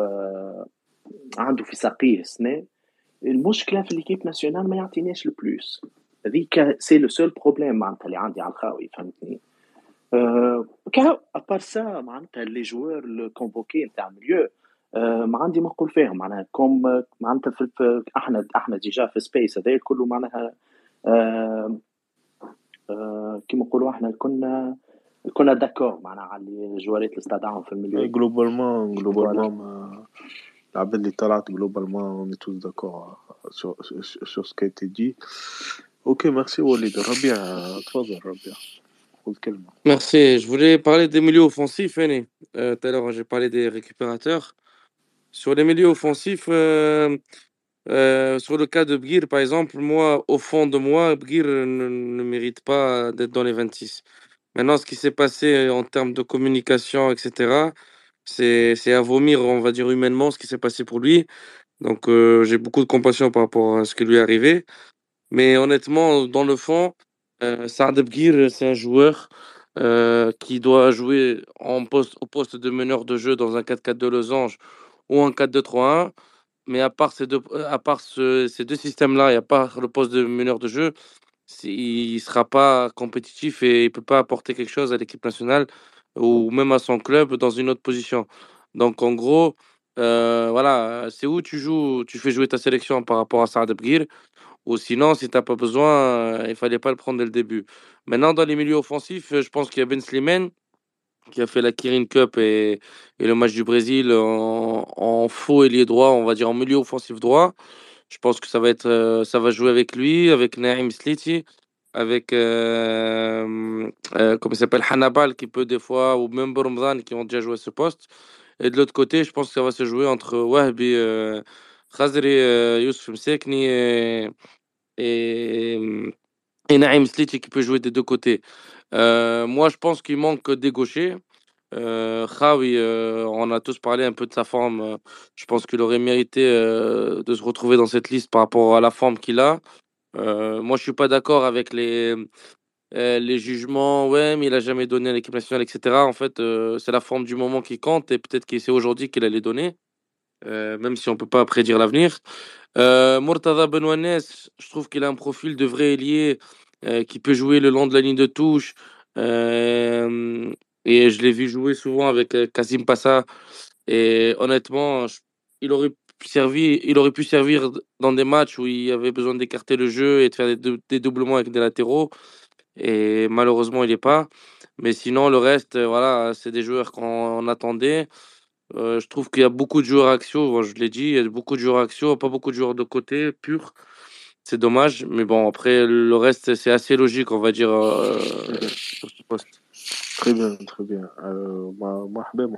عنده في ساقيه سنة. المشكلة في ليكيب ناسيونال ما يعطيناش البلوس هذيك سي لو سول بروبليم معناتها اللي عندي على الخاوي فهمتني؟ أه ابار سا معناتها لي جوار الكونفوكي نتاع مليو أه ما عندي ما نقول فيهم معناها كوم معناتها في إحنا إحنا ديجا في سبيس هذا كله معناها أه أه كيما نقولوا إحنا كنا كنا داكور معناها على الجوارات اللي استدعاهم في المليو جلوبالمون جلوبالمون العباد اللي طلعت جلوبالمون اون توس داكور سور سكي تي دي Ok, merci Walid. Rabia, تفضل Rabia. خذ كلمة. Merci. Je voulais parler des milieux offensifs. Hein, euh, tout à l'heure, j'ai parlé des récupérateurs. Sur les milieux offensifs, euh, euh, sur le cas de Bgir, par exemple, moi, au fond de moi, Bgir ne, ne mérite pas d'être dans les 26. Maintenant, ce qui s'est passé en termes de communication, etc., c'est à vomir, on va dire humainement, ce qui s'est passé pour lui. Donc, j'ai beaucoup de compassion par rapport à ce qui lui est arrivé. Mais honnêtement, dans le fond, euh, Saad c'est un joueur euh, qui doit jouer au poste de meneur de jeu dans un 4-4 de losange ou un 4-2-3-1. Mais à part ces deux, à part ce, ces deux systèmes-là et à part le poste de meneur de jeu, il ne sera pas compétitif et il ne peut pas apporter quelque chose à l'équipe nationale ou même à son club dans une autre position. Donc en gros, euh, voilà, c'est où tu joues, tu fais jouer ta sélection par rapport à Saad Bgir. Ou sinon, si tu n'as pas besoin, il fallait pas le prendre dès le début. Maintenant, dans les milieux offensifs, je pense qu'il y a Ben Slimane qui a fait la Kirin Cup et, le match du Brésil en, faux ailier droit, on va dire en milieu offensif droit. Je pense que ça va être, ça va jouer avec lui, avec Naïm Sliti, avec euh, euh, s'appelle Hannibal qui peut des fois ou même Bormzan qui ont déjà joué ce poste. Et de l'autre côté, je pense que ça va se jouer entre Wahbi, euh, Euh, Youssef Msekni et, Naïm Sliti qui peut jouer des deux côtés. Euh, moi, je pense qu'il manque des gauchers. Euh, Khawi, euh, on a tous parlé un peu de sa forme. Je pense qu'il aurait mérité euh, de se retrouver dans cette liste par rapport à la forme qu'il a. Moi, je suis pas d'accord avec les, les jugements. Ouais, mais il a jamais donné à l'équipe nationale, etc. En fait, c'est la forme du moment qui compte et peut-être qu'il sait aujourd'hui qu'il allait donner, euh, même si on peut pas prédire l'avenir. Euh, Benouanes, je trouve qu'il a un profil de vrai ailier euh, qui peut jouer le long de la ligne de touche. Euh, et je l'ai vu jouer souvent avec Kasim Passa. Et honnêtement, il aurait pu servir, il aurait pu servir dans des matchs où il avait besoin d'écarter le jeu et de faire des, des doublements avec des latéraux. Et malheureusement, il n'est pas. Mais sinon, le reste, voilà, c'est des joueurs qu'on attendait. Euh, je trouve qu'il y a beaucoup de joueurs axiaux, bon, je l'ai dit, il y a beaucoup de joueurs axiaux, pas beaucoup de joueurs de côté, purs. C'est dommage, mais bon, après, le reste, c'est assez logique, on va dire, euh, sur ce poste. Très bien, très bien. Euh, Mohamed,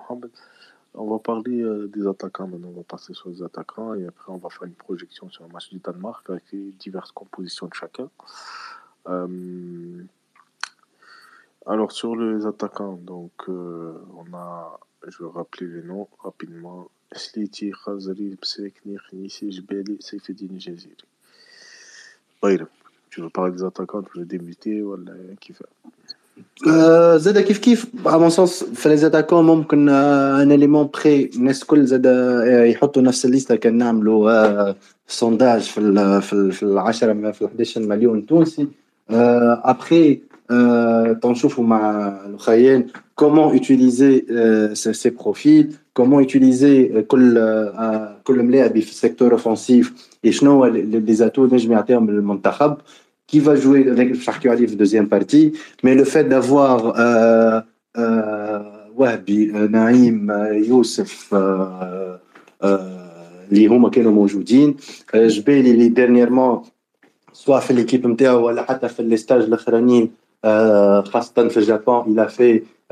on va parler euh, des attaquants maintenant. On va passer sur les attaquants et après on va faire une projection sur le match du Danemark avec les diverses compositions de chacun. Alors sur les attaquants, donc on a, je vais rappeler les noms rapidement. Sliti, Khazri, Psekni, Khnisi, Jbeli, Seyfedine, Jaziri. Bayram, tu veux parler des attaquants, tu veux débuter voilà, qui fait آه، زاد كيف كيف على مون سونس في لي زاتاكون ممكن آه، ان اليمون بري الناس الكل زاد آه، يحطوا نفس الليسته كان نعملوا آه، سونداج في ال في ال في ال 10 في ال 11 مليون تونسي ابخي تنشوفوا مع الاخرين comment utiliser euh, ces, profils, comment utiliser euh, le euh, secteur offensif et les atouts de qui va jouer avec le deuxième partie, mais le fait d'avoir euh, Wahbi, Naïm, Youssef, les hommes qui sont je dernièrement soit fait l'équipe MTA ou à les stages l'Akhrani, euh, Japon, il a fait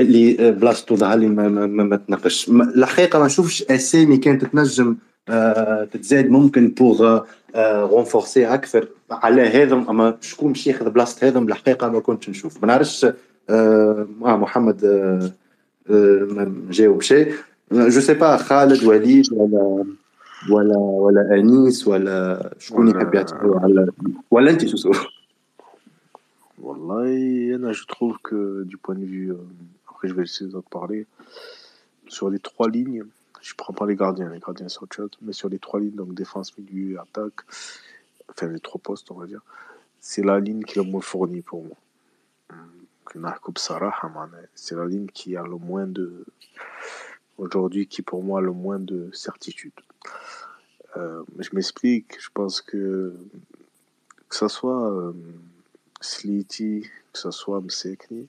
اللي بلاصتو ظهر لي ما, ما, ما تناقش. الحقيقة ما نشوفش اسامي كانت تنجم تتزاد ممكن بوغ رونفورسي أكثر على هذا. أما شكون باش ياخذ بلاصه هذا الحقيقة ما كنتش نشوف. ما نعرفش محمد ما جاوب شيء. جو سي با خالد وليد ولا ولا ولا أنيس ولا شكون يحب يعطي على ولا أنت شو Wallah, je trouve que du point de vue, je vais laisser les autres parler, sur les trois lignes, je prends pas les gardiens, les gardiens c'est autre chose, mais sur les trois lignes, donc défense, milieu, attaque, enfin les trois postes on va dire, c'est la ligne qui est le moins fournie pour moi. C'est la ligne qui a le moins de, aujourd'hui, qui pour moi a le moins de certitude. Euh, je m'explique, je pense que que ce soit euh, Sliti, que ce soit Msekni,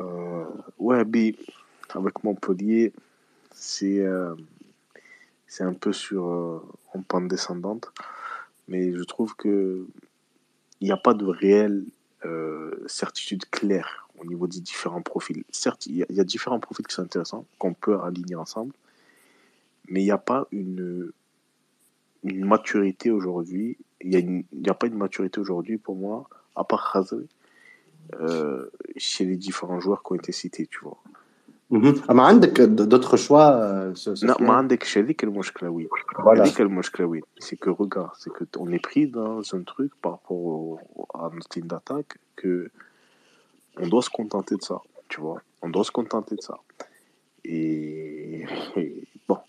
euh, Wabi, avec Montpellier, c'est euh, c'est un peu sur euh, en pente descendante, mais je trouve que il n'y a pas de réelle euh, certitude claire au niveau des différents profils. Certes, il y, a- différents profils qui sont intéressants, qu'on peut aligner ensemble, mais il n'y a pas une, une maturité aujourd'hui. Il n'y a, pas une maturité aujourd'hui pour moi, à part Khazaoui, euh, chez les différents joueurs qui ont été cités, tu vois. اما عندك d'autres choix Non, ما عندكش هذيك المشكلة وين Voilà. هذيك المشكلة وين c'est que regarde c'est que on est pris dans un truc par rapport au- à notre ligne d'attaque que on doit se contenter de ça tu vois on doit se contenter de ça et, et bon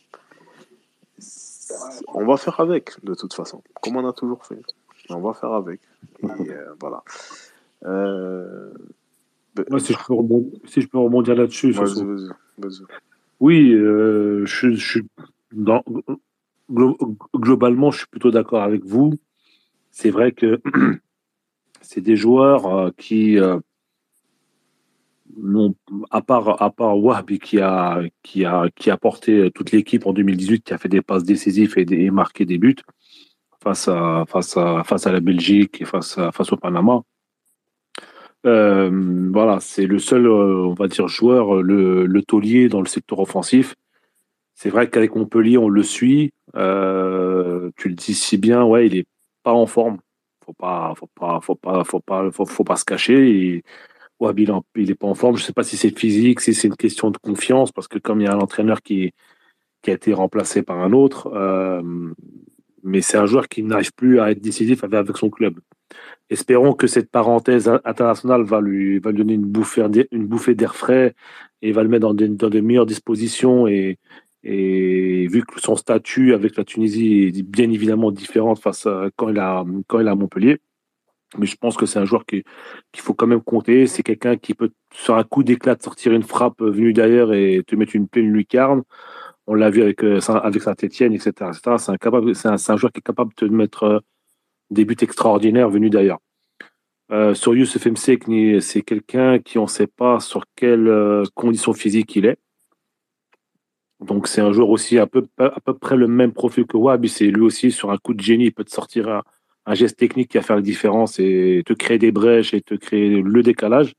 C'est- on va faire avec de toute façon comme on a toujours fait on va faire avec et euh, voilà euh, Moi, si, je peux rebondir, si je peux rebondir là-dessus, vas-y Soso. vas-y vas-y Oui, euh, je, je suis dans, globalement, je suis plutôt d'accord avec vous. C'est vrai que c'est des joueurs euh, qui euh, n'ont, à part, à part Wahbi qui a, qui a, qui a porté toute l'équipe en 2018, qui a fait des passes décisives et, des- et marqué des buts face à, face à, face à la Belgique et face à, face au Panama. Euh, voilà, c'est le seul, euh, on va dire, joueur, euh, le, le taulier dans le secteur offensif. C'est vrai qu'avec Montpellier, on le suit. Euh, tu le dis si bien, ouais, il est pas en forme. Faut pas, faut pas, faut pas, faut pas, faut, pas se cacher. Ouais, il, en- il est pas en forme. Je sais pas si c'est physique, si c'est une question de confiance, parce que comme il y a un entraîneur qui, qui a été remplacé par un autre, euh, mais c'est un joueur qui n'arrive plus à être décisif avec son club. Espérons que cette parenthèse internationale va lui, va lui donner une bouffée, une bouffée d'air frais et va le mettre dans de, dans de meilleures dispositions. Et, vu que son statut avec la Tunisie est bien évidemment différent face à quand il a, quand il est à Montpellier. Mais je pense que c'est un joueur qui- qu'il faut quand même compter. C'est quelqu'un qui peut, sur un coup d'éclat, sortir une frappe venue d'ailleurs et te mettre une pleine lucarne. On l'a vu avec, euh, avec Saint-Etienne, etc. c'est un joueur qui est capable de te mettre euh, des buts extraordinaires venus d'ailleurs. Sur Youssef Msekni, c'est quelqu'un qui on ne sait pas sur quelles euh, conditions physiques il est. Donc c'est un joueur aussi à peu, à peu près le même profil que Wabi. C'est lui aussi sur un coup de génie, il peut te sortir un, geste technique qui va faire la différence et te créer des brèches et te créer le décalage.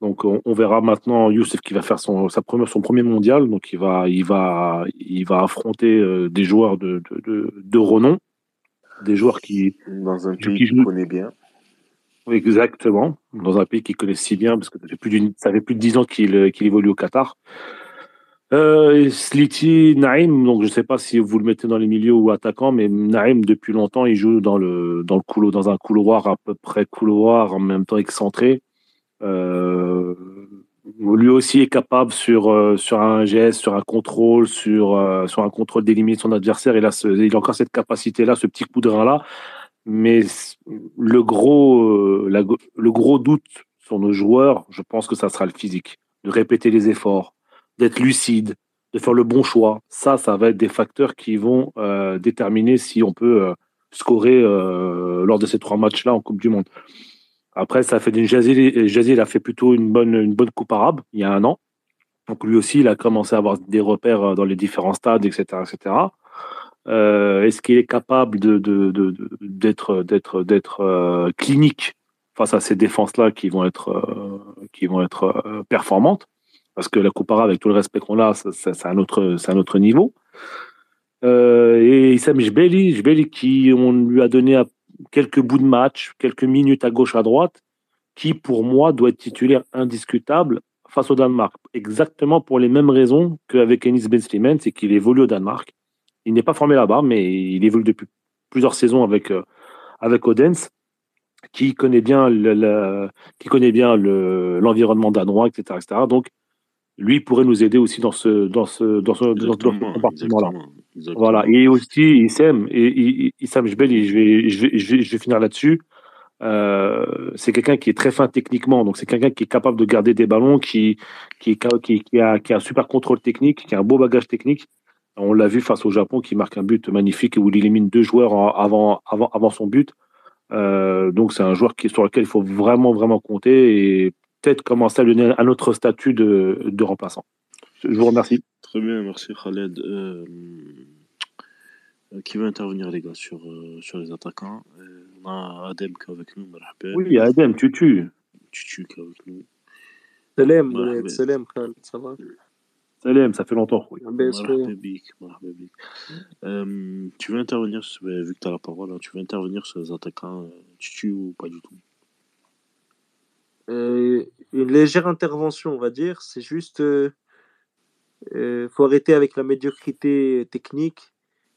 Donc on, verra maintenant Youssef qui va faire son, sa première, son premier mondial. Donc il va, il va, il va affronter euh, des joueurs de, de, de renom, des joueurs qui, dans un qui pays jouent- connaît bien Exactement, dans un pays qu'il connaît si bien, parce que ça fait plus, d'une- ça fait plus de dix ans qu'il qu'il évolue au Qatar. Euh, Sliti, Naïm, donc je ne sais pas si vous le mettez dans les milieux ou attaquant, mais Naïm, depuis longtemps, il joue dans, le, dans, le couloir, dans un couloir à peu près couloir, en même temps excentré. Euh, lui aussi est capable sur, euh, sur un geste, sur un contrôle, sur, euh, sur un contrôle d'éliminer son adversaire. Il a, il a encore cette capacité-là, ce petit coup de rein-là. Mais le gros, euh, le gros doute sur nos joueurs, je pense que ça sera le physique. De répéter les efforts, d'être lucide, de faire le bon choix. Ça, ça va être des facteurs qui vont déterminer si on peut scorer lors de ces trois matchs-là en Coupe du Monde. Après, ça fait d'une Jazil, a fait plutôt une bonne, une bonne coupe arabe il y a un an. Donc lui aussi, il a commencé à avoir des repères euh, dans les différents stades, etc. etc. Euh, est-ce qu'il est capable de, d'être, d'être, d'être euh, clinique face à ces défenses-là qui vont être, qui vont être performantes? Parce que la coupe arabe, avec tout le respect qu'on a, c'est, un, autre, un autre niveau. et Issam Jbeli, Jbeli qui on lui a donné quelques bouts de match, quelques minutes à gauche, à droite, qui pour moi doit être titulaire indiscutable face au Danemark. Exactement pour les mêmes raisons qu'avec Ennis Ben c'est qu'il évolue au Danemark. Il n'est pas formé là-bas, mais il évolue depuis plusieurs saisons avec, euh, avec Odense, qui connaît bien le, l'environnement danois, etc., etc. Donc, lui pourrait nous aider aussi dans ce dans ce dans ce, compartiment-là. Voilà. Et aussi, Issam, et, Issam Jbel, je vais, je vais, je vais, je vais finir là-dessus. Euh, c'est quelqu'un qui est très fin techniquement, donc c'est quelqu'un qui est capable de garder des ballons, qui, qui, qui, qui, a, qui a un super contrôle technique, qui a un beau bagage technique. On l'a vu face au Japon, qui marque un but magnifique où il élimine deux joueurs avant, avant, avant son but. Euh, donc c'est un joueur qui, sur lequel il faut vraiment, vraiment compter et peut-être commencer à lui donner un autre statut de, de remplaçant. Je vous remercie. Très bien, merci Khaled. Euh, euh, qui veut intervenir, les gars, sur, euh, sur les attaquants? On a Adem qui est avec nous, Oui, Adem, tu tues. Tu tues qui est avec nous? Salam, salam, Khaled, ça va? Salam, ça fait longtemps. Oui. Euh, tu veux intervenir, vu que tu as la parole, hein, tu veux intervenir sur les attaquants, tu tues ou pas du tout? Une légère intervention, on va dire. C'est juste. Il euh, faut arrêter avec la médiocrité technique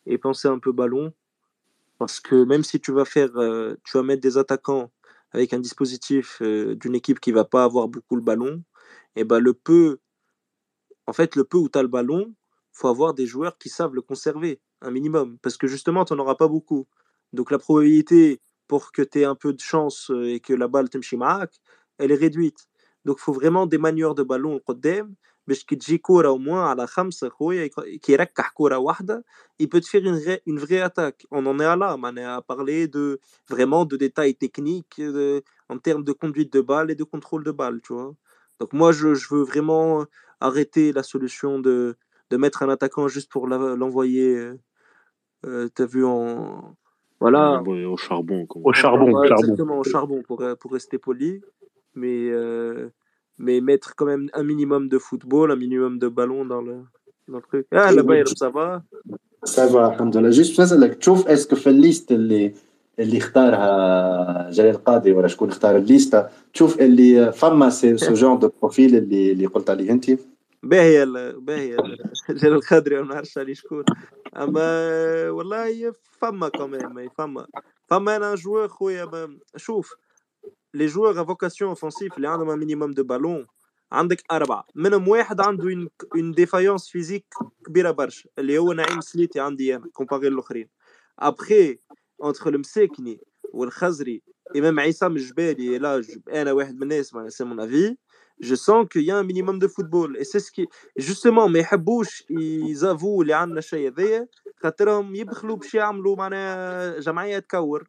et penser un peu ballon. Parce que même si tu vas faire, euh, tu vas mettre des attaquants avec un dispositif euh, d'une équipe qui va pas avoir beaucoup le ballon, et ben le peu, en fait, le peu où tu as le ballon, faut avoir des joueurs qui savent le conserver, un minimum. Parce que justement, tu n'en auras pas beaucoup. Donc la probabilité pour que tu aies un peu de chance et que la balle t'aime elle est réduite. Donc il faut vraiment des manières de ballon au باش كي تجي كوره au moins على خمسه خويا كي يركح كوره واحده il peut te faire une vraie, une vraie attaque on en est à là on est à parler de vraiment de détails techniques de, en termes de conduite de balle et de contrôle de balle tu vois donc moi je, je veux vraiment arrêter la solution de, de mettre un attaquant juste pour l'envoyer euh, t'as vu en voilà au charbon au charbon, ouais, charbon. exactement au charbon pour, pour rester poli mais euh, mais mettre quand même un minimum de football, un minimum de ballon dans le, dans le truc. Ah, le Bayern, ça va Ça va, alhamdoulilah. Juste نسألك تشوف اسكو في الليست اللي اللي اختارها جلال قاضي ولا شكون اختار الليسته تشوف اللي فما سو جون دو بروفيل اللي اللي قلت عليه انت باهية باهية جلال القادري ما نعرفش عليه شكون اما والله فما كمان فما فما انا جوار خويا شوف les joueurs à vocation offensive اللي عندهم un minimum de ballon عندك أربعة منهم واحد عنده une, une défaillance physique كبيرة برشا اللي هو نعيم سليتي عندي أنا كومباري الآخرين أبخي entre المساكني والخزري et même عصام الجبالي là أنا واحد من الناس c'est mon avis je sens qu'il y a un minimum de football et c'est ce qui justement ما يحبوش يزافوا اللي عندنا الشيء هذايا خاطرهم يبخلوا باش يعملوا معناها جمعيه تكور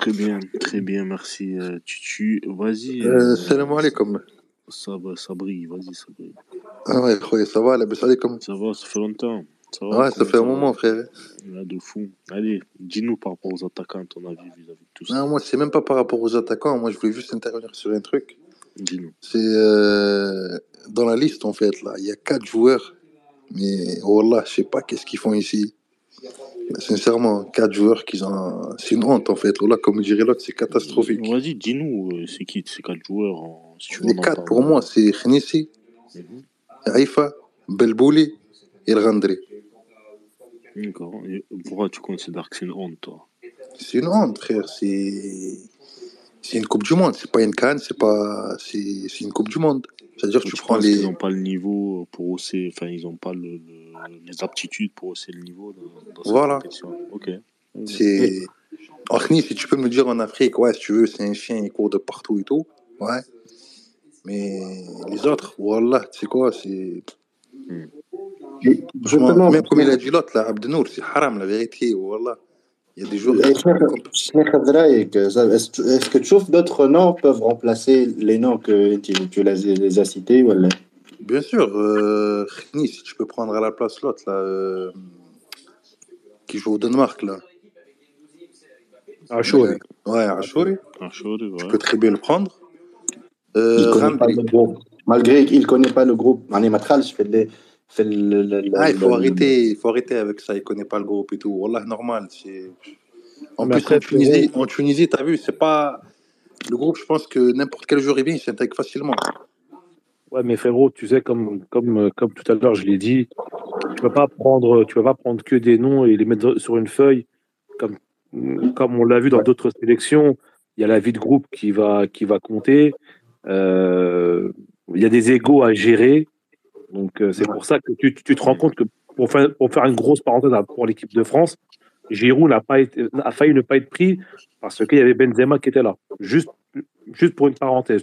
Très bien, très bien, merci euh, Tutu. Vas-y. Euh, salam alaikum. Ça va, ça brille, vas-y, ça brille. Ah ouais, ça va, la alaikum. Ça va, ça fait longtemps. Ça va, ouais, ça fait un moment, frère. Là, de fou. Allez, dis-nous par rapport aux attaquants, ton avis vis-à-vis de tout ça. Non, moi, c'est même pas par rapport aux attaquants. Moi, je voulais juste intervenir sur un truc. Dis-nous. C'est. Euh, dans la liste, en fait, là, il y a quatre joueurs. Mais Wallah, je sais pas qu'est-ce qu'ils font ici. Sincèrement, quatre joueurs qui ont. C'est une honte, en fait. Wallah, comme dirait l'autre, c'est catastrophique. Vas-y, dis-nous, euh, c'est qui ces quatre joueurs en- si tu veux Les quatre, pour moi, c'est Khenissi, Haïfa, Belbouli et. D'accord. Et pourquoi tu considères que c'est une honte, toi? C'est une honte, frère. C'est. C'est une Coupe du Monde. C'est pas une canne, c'est pas. C'est une Coupe du Monde. C'est-à-dire que tu Tu prends les. qu'ils n'ont pas le niveau pour hausser, enfin, ils n'ont pas le, le- les aptitudes pour hausser le niveau dans, dans cette Voilà. compétition Ok. C'est. Si tu peux me dire en Afrique, ouais, si tu veux, c'est un chien, il court de partout et tout. Ouais. Mais les autres, voilà, tu sais quoi, c'est. Justement, même comme il a dit l'autre, là, Abdenour, c'est haram, la vérité, voilà. Il y a des Abdelraïk, est-ce que- tu trouves d'autres noms peuvent remplacer les noms que tu, tu les, les as cités ou là Bien sûr, euh, nice, tu peux prendre à la place l'autre là, euh, qui joue au Danemark là. Ah, Achouri. Euh, ouais, Achouri. Achouri, ouais. Tu peux très bien le prendre. Euh, il connaît pas le groupe. Malgré qu'il ne connaît pas le groupe, je fais. Fait le, le, le, ah, il faut, arrêter, il faut arrêter avec ça, il ne connaît pas le groupe et tout. Wallah, normal. En Mais plus, après, en Tunisie, tu as vu, c'est pas. Le groupe, je pense que n'importe quel joueur est bien, il s'intègre facilement. Ouais, mais frérot, tu sais, comme, comme, euh, comme tout à l'heure, je l'ai dit, tu peux pas prendre, tu peux pas prendre que des noms et les mettre sur une feuille, comme, comme on l'a vu dans d'autres sélections. Il y a la vie de groupe qui va, qui va compter. Euh, il y a des égaux à gérer. Donc, euh, c'est pour ça que tu, tu te rends compte que pour faire, pour faire une grosse parenthèse à- pour l'équipe de France, Giroud n'a pas été, a failli ne pas être pris parce qu'il y avait Benzema qui était là. Juste, juste pour une parenthèse.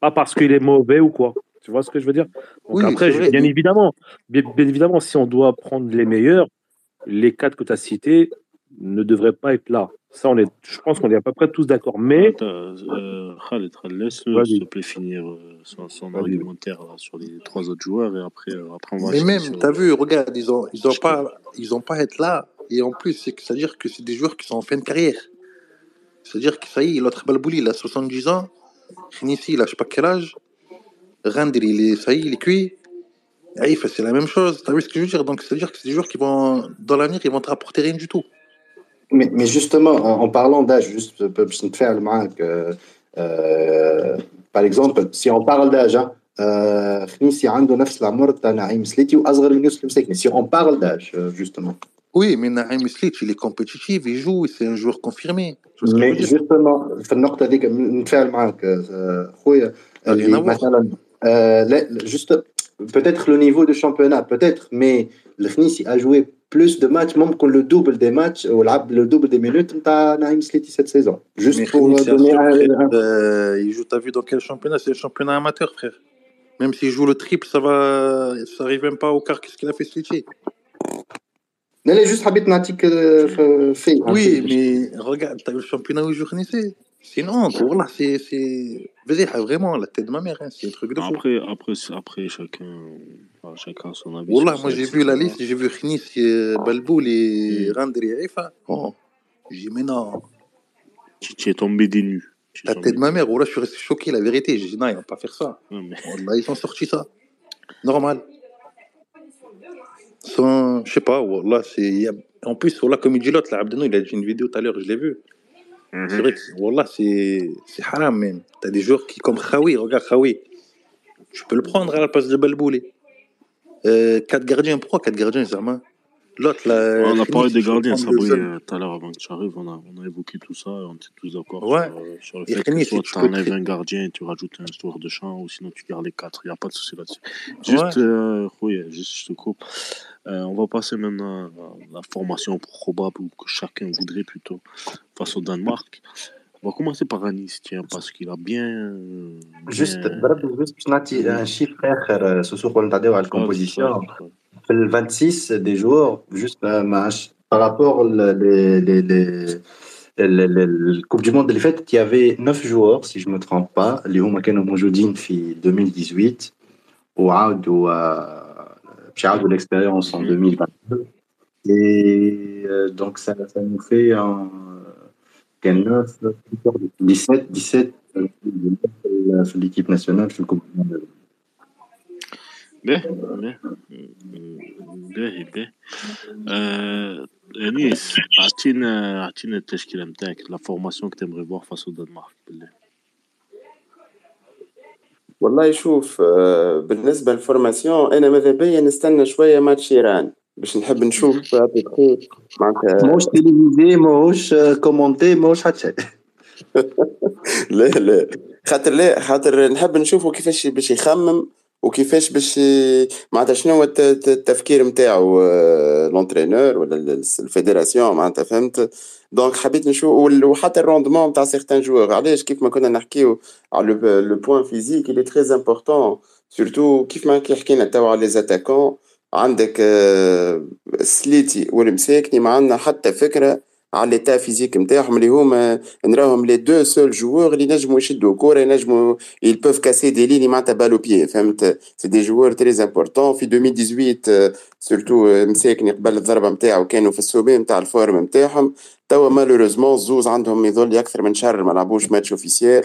Pas parce qu'il est mauvais ou quoi. Tu vois ce que je veux dire? Donc Oui, après, bien mais- évidemment, bien, bien évidemment, si on doit prendre les meilleurs, les quatre que tu as cités ne devraient pas être là. Ça, on est, je pense qu'on est à peu près tous d'accord. Mais Attends, euh, Khaled, laisse-le s'il te plaît finir euh, son, son argumentaire là, sur les trois autres joueurs et après, euh, après on va Mais même, sur- t'as vu, regarde, ils ont, ils ont pas, ils ont pas à être là. Et en plus, c'est que ça veut dire que c'est des joueurs qui sont en fin de carrière. C'est-à-dire que ça y est, l'autre Balbouli, il a 70 ans. Ici, lâche pas Keraj, Randri, il est sailli, il est cuit. Aïf, c'est la même chose. T'as vu ce que je veux dire? Donc, c'est-à-dire que c'est des joueurs qui vont, dans l'avenir, ils vont te rapporter rien du tout. Mais, mais justement, en, parlant d'âge, juste, je me faire le. Euh, par exemple, si on parle d'âge, hein, euh, si on parle d'âge, euh, justement. Oui, mais Naïm Slic, il est compétitif, il joue, c'est un joueur confirmé. Tu vois ce que je Mais veux dire justement في النقطة هذيك نتفاعل معاك آه، خويا rien اللي à voir. مثلا آه، لا juste peut-être le niveau de championnat peut-être mais الخنيسي a joué plus de matchs ممكن le double des matchs ولعب le double des minutes نتاع نعيم سليتي cette saison juste Mais pour Khenissi, donner frère, un, un- euh, il joue, t'as vu dans quel championnat C'est le championnat amateur, frère. Même s'il joue le triple, ça va, ça arrive même pas au quart. Qu'est-ce qu'il a fait Slitchy Non, là, juste Habit Natik euh, euh, fait. Oui, ah, mais regarde, t'as vu le championnat où je. C'est une honte, voilà, c'est. Vraiment, la tête de ma mère, hein, c'est un truc de fou. Après, après, après chacun, chacun son avis. Voilà, moi j'ai vu la liste, j'ai vu Khnis, euh, Balboul et Randri Haifa. Oh, j'ai dit, mais non. Tu es tombé des nues. La tête de ma mère, oh voilà, je suis resté choqué, la vérité. J'ai dit, non, ils vont pas faire ça. Là, ils ont sorti ça. Normal. Sans, je sais pas, Wallah, c'est. En plus, Wallah, comme il dit l'autre, là, Abdenou, il a dit une vidéo tout à l'heure, je l'ai vu. C'est vrai que, Wallah, c'est c'est haram même. T'as des joueurs qui, comme Khawi, regarde Khawi. Tu peux le prendre à la place de Balbouli. Euh, quatre gardiens, pourquoi quatre gardiens, Zama L'autre, là. on a parlé des gardiens, Sabri, tout à l'heure avant que tu arrives, on a, on a évoqué tout ça, on était tous d'accord Ouais. sur, euh, sur le fait que si soit tu tu enlèves un gardien et tu rajoutes un joueur de champ, ou sinon tu gardes les quatre, il n'y a pas de souci là-dessus. Juste, Ouais. euh, oui, juste je te coupe. Euh, on va passer maintenant à la, formation probable que chacun voudrait plutôt face au Danemark. On va commencer par Anis, tiens, parce qu'il a bien. Juste, juste un chiffre, frère, euh, ce soir, on a la composition. Le 26 des joueurs, juste euh, par rapport les, les, les la Coupe du Monde de l'effet, il y avait 9 joueurs, si je ne me trompe pas, les Homakano Moujoudine en 2018, ou آه، باش يعاودوا l'expérience en 2022 et euh, donc ça ça nous fait un كان 9 17 17 في في l'équipe nationale في الكوب دي موند باهي باهي باهي باهي آه، انيس اعطينا اعطينا التشكيله نتاعك لا فورماسيون que t'aimerais voir face au Danemark بالله والله شوف آه، بالنسبة للفورماسيون أنا ماذا بيا نستنى شوية ماتش إيران باش نحب نشوف معناتها ماهوش تلفزيون ماهوش كومونتي ماهوش حتى شيء. لا لا. خاطر لا خاطر نحب نشوفه كيفاش باش يخمم وكيفاش باش معناتها شنو هو الت- الت- التفكير نتاعو لونترينور ولا ال- الفيدراسيون معناتها فهمت؟ دونك حبيت نشوف وحتى الروندمون نتاع سيغتان جوار علاش؟ كيف ما كنا نحكيو على لو بوان فيزيك اللي تري امبورتون سورتو كيف ما كي حكينا توا على لي عندك آه، سليتي والمساكني ما عندنا حتى فكرة على ليتا فيزيك نتاعهم اللي هما نراهم لي دو سول جوور اللي ينجموا يشدوا كوره ينجموا ils peuvent casser des lignes معناتها بالو بيي فهمت؟ سي دي جوور تري امبورتون في 2018 سورتو مساكني قبل الضربة نتاعو كانوا في السومي نتاع الفورم نتاعهم توا مالوريزمون زوز عندهم يظل أكثر من شهر ما لعبوش ماتش اوفيسيال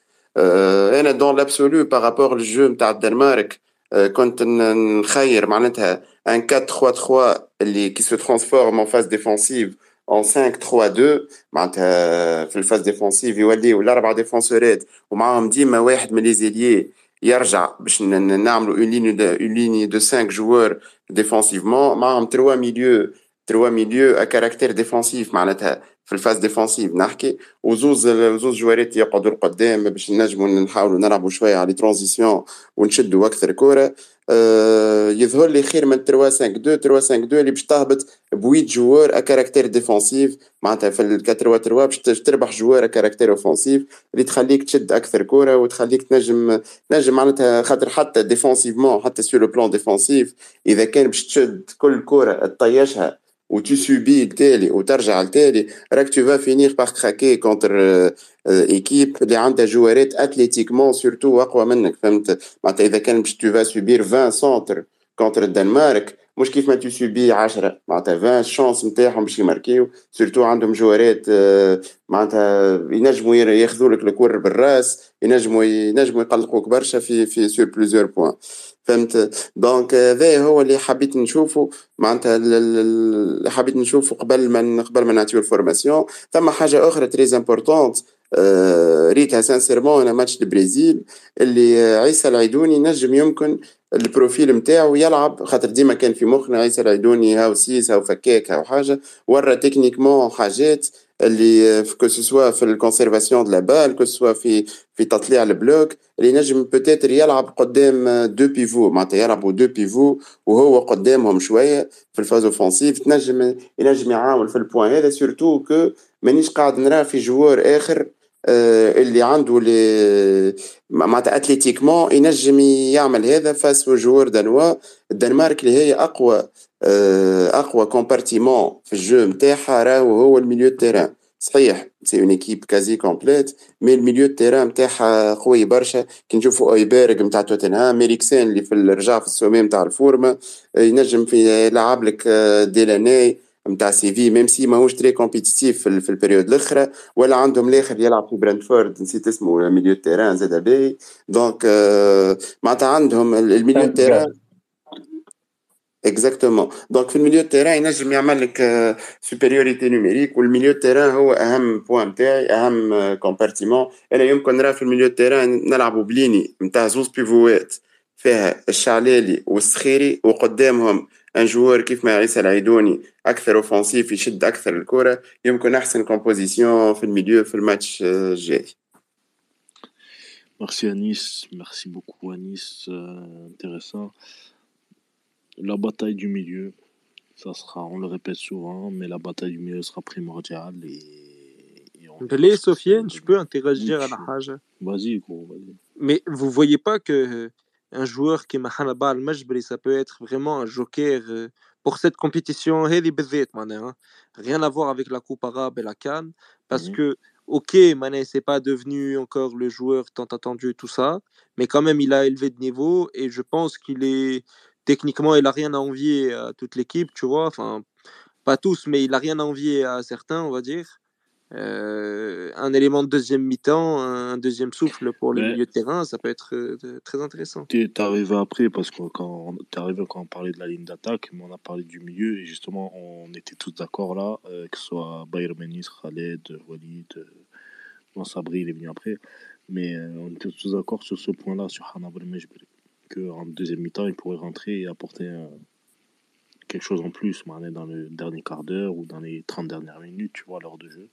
انا دون لابسولو بارابور للجو نتاع الدنمارك آه، كنت ن- نخير معناتها ان 4 3 3 اللي كي سو ترانسفورم ان فاز ديفونسيف اون 5 3 2 معناتها في الفاز ديفونسيف يوليو الاربع ديفونسورات ومعاهم ديما واحد من لي زيليي يرجع باش ن- ن- نعملوا اون ليني دو اون ليني دو 5 جوار ديفونسيفمون معاهم 3 ميليو 3 ميليو ا كاركتير ديفونسيف معناتها في الفاز ديفونسيف. نحكي وزوز زوز جوارات يقعدوا القدام باش نجموا نحاولوا نلعبوا شوية على ترانزيسيون ونشدوا أكثر كوره آه يظهر لي خير من 3 5 2 3 5 2 اللي باش تهبط بويت جوار كاركتير ديفونسيف معناتها في ال 4 3 باش تربح جوار كاركتير اوفونسيف اللي تخليك تشد أكثر كوره وتخليك تنجم تنجم معناتها خاطر حتى ديفونسيفمون حتى سور لو بلان ديفونسيف إذا كان باش تشد كل كوره تطيشها وتو سوبي التالي وترجع التالي راك تو فا فينير باغ كراكي كونتر ايكيب اللي عندها جوارات اتليتيكمون سورتو اقوى منك فهمت معناتها اذا كان باش تو فا سوبير 20 سونتر كونتر الدنمارك مش كيف ما تو سوبي 10 معناتها 20 شانس نتاعهم باش يماركيو سورتو عندهم جوارات آه، معناتها ينجموا ير- ياخذوا لك الكور بالراس ينجموا ينجموا يقلقوك برشا في في سور بليزيور بوان فهمت؟ دونك هذا هو اللي حبيت نشوفه معناتها ال- ال- اللي حبيت نشوفه قبل ما قبل ما نعطيو الفورماسيون ثم حاجة أخرى تري امبورتونت ريتها سانسيرمون أنا ماتش البرازيل اللي عيسى العيدوني نجم يمكن البروفيل نتاعو يلعب خاطر ديما كان في مخنا عيسى العيدوني هاو سيس هاو فكاك هاو حاجة ورا تكنيكمون حاجات. اللي كو سوا في الكونسيرفاسيون دو لا بال كو سوا في في تطليع البلوك اللي نجم بوتيتر يلعب قدام دو بيفو معناتها يلعبوا دو بيفو وهو قدامهم شوية في الفاز اوفونسيف تنجم ينجم يعاون في البوان هذا سورتو كو مانيش قاعد نرى في جوار آخر آه، اللي عنده لي معناتها اتليتيكمون ينجم يعمل هذا فاس جوار دانوا الدنمارك اللي هي أقوى اقوى كومبارتيمون في الجو نتاعها راهو هو الميليو تيران صحيح سي اون ايكيب كازي كومبليت مي الميليو تيران نتاعها قوي برشا كي نشوفوا اويبيرغ نتاع توتنهام ميريكسين اللي في الرجع في السومي نتاع الفورما ينجم في يلعب لك ديلاني نتاع سي في ميم سي ماهوش تري كومبيتيتيف في, البريود الاخرى ولا عندهم الآخر يلعب في برنتفورد نسيت اسمه ميليو تيران زاد باهي دونك معناتها عندهم الميليو تيران اكزاكتومون دونك في الميليو تيران ينجم يعمل لك سوبيريوريتي نوميريك والميليو تيران هو اهم بوان نتاعي اهم كومبارتيمون أنا يمكن نرى في الميليو تيران نلعبوا بليني نتاع زوز بيفوات فيها الشعلالي والسخيري وقدامهم ان جوار كيف ما عيسى العيدوني أكثر اوفنسيف يشد أكثر الكره يمكن احسن كومبوزيسيون في الميليو في الماتش الجاي Merci Anis, merci beaucoup Anis, euh, intéressant. La bataille du milieu, ça sera, on le répète souvent, mais la bataille du milieu sera primordiale et, et on Sofiane, je peux interagir Oui, à la haja. Vas-y gros, vas-y. Mais vous voyez pas que un joueur qui m'a Hannibal Majbri, ça peut être vraiment un joker euh, pour cette compétition? Hein. Rien à voir avec la Coupe arabe et la Cannes, parce mmh que, ok, Mané, c'est pas devenu encore le joueur tant attendu, tout ça, mais quand même, il a élevé de niveau et je pense qu'il est techniquement, il a rien à envier à toute l'équipe, tu vois. Enfin, pas tous, mais il a rien à envier à certains, on va dire. Euh, un élément de deuxième mi-temps, un deuxième souffle pour le milieu de terrain, ça peut être euh, très intéressant. Tu es arrivé après, parce que quand tu arrivé quand on parlait de la ligne d'attaque, mais on a parlé du milieu, et justement, on était tous d'accord là, euh, que ce soit Bayer Menis, Khaled, Walid, bon, Sabri, il est venu après, mais on était tous d'accord sur ce point-là, sur Hanabal Mejbri, qu'en deuxième mi-temps, il pourrait rentrer et apporter quelque chose en plus, dans le dernier quart d'heure ou dans les 30 dernières minutes, tu vois, lors de jeu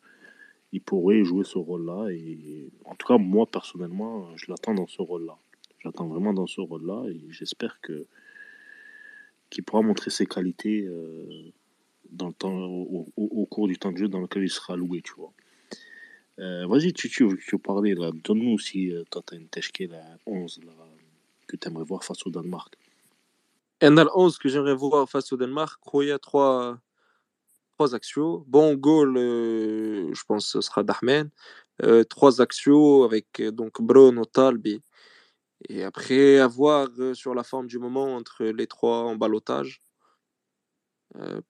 il pourrait jouer ce rôle-là. Et en tout cas, moi, personnellement, je l'attends dans ce rôle-là. J'attends vraiment dans ce rôle-là et j'espère que qu'il pourra montrer ses qualités euh, dans le temps, au, cours du temps de jeu dans lequel il sera loué, tu vois. Euh, vas-y, tu, tu, tu parler là. Donne-nous aussi, euh, toi, tu as une teshke, la 11 là, que tu aimerais voir face au Danemark. Et dans 11 que j'aimerais voir face au Danemark, il y a trois, trois axios. Bon, goal, euh, je pense que ce sera Dahmen. Euh, trois axios avec euh, donc Bruno, Talbi. Et après, avoir sur la forme du moment entre les trois en balotage.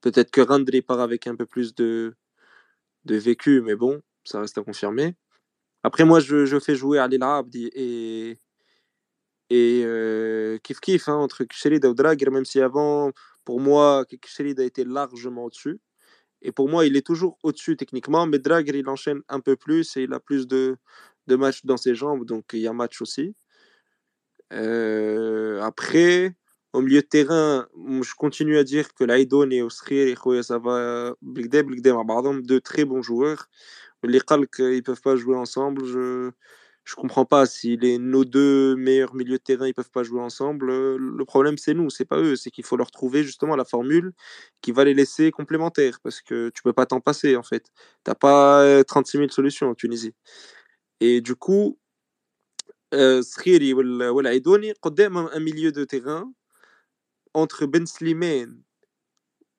Peut-être que Randri part avec un peu plus de, de vécu, mais bon, ça reste à confirmer. Après, moi, je, je fais jouer Ali Abdi et, et Kif Kif hein, entre Kchelid et Dragir, même si avant, pour moi, Kchelid a été largement au-dessus. Et pour moi, il est toujours au-dessus techniquement, mais Dragher, il enchaîne un peu plus et il a plus de, de matchs dans ses jambes, donc il y a match aussi. Euh, après, au milieu de terrain, je continue à dire que Laïdon et Osrir et ça va deux très bons joueurs. Les Kalk, ils peuvent pas jouer ensemble. Je, je comprends pas si les, nos deux meilleurs milieux de terrain ils peuvent pas jouer ensemble. Le problème c'est nous, c'est pas eux, c'est qu'il faut leur trouver justement la formule qui va les laisser complémentaires parce que tu peux pas t'en passer en fait. T'as pas 36 euh, 000 solutions en Tunisie. Et du coup, Skhiri ou Aidoni, un milieu de terrain entre Ben Slimane,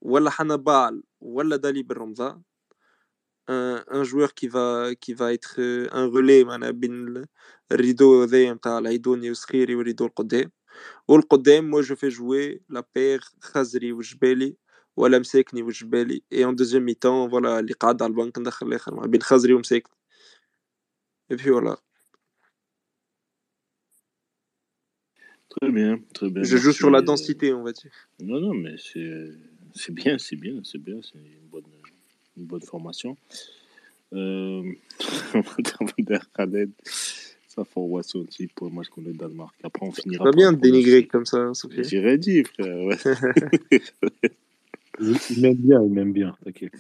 wala Hanabal, wala Dali Ramza un, un, joueur qui va, qui va être euh, un relais bin rideau moi je fais jouer la paire Khazri ou Jbeli ou Msekni ou Jbeli et en deuxième mi-temps voilà les cadres al banque bin Khazri ou Msekni et puis voilà Très bien, très bien. Je joue sur la euh, densité, on va dire. Non, non, mais c'est bien, c'est bien, c'est bien, c'est une bonne, une bonne formation. Euh, Khaled, ça formation aussi pour le match contre le Danemark. Après, on finira. pas bien de dénigrer comme ça, Sophie. J'irais dire, frère. Ouais. il m'aime bien, il m'aime bien, t'inquiète.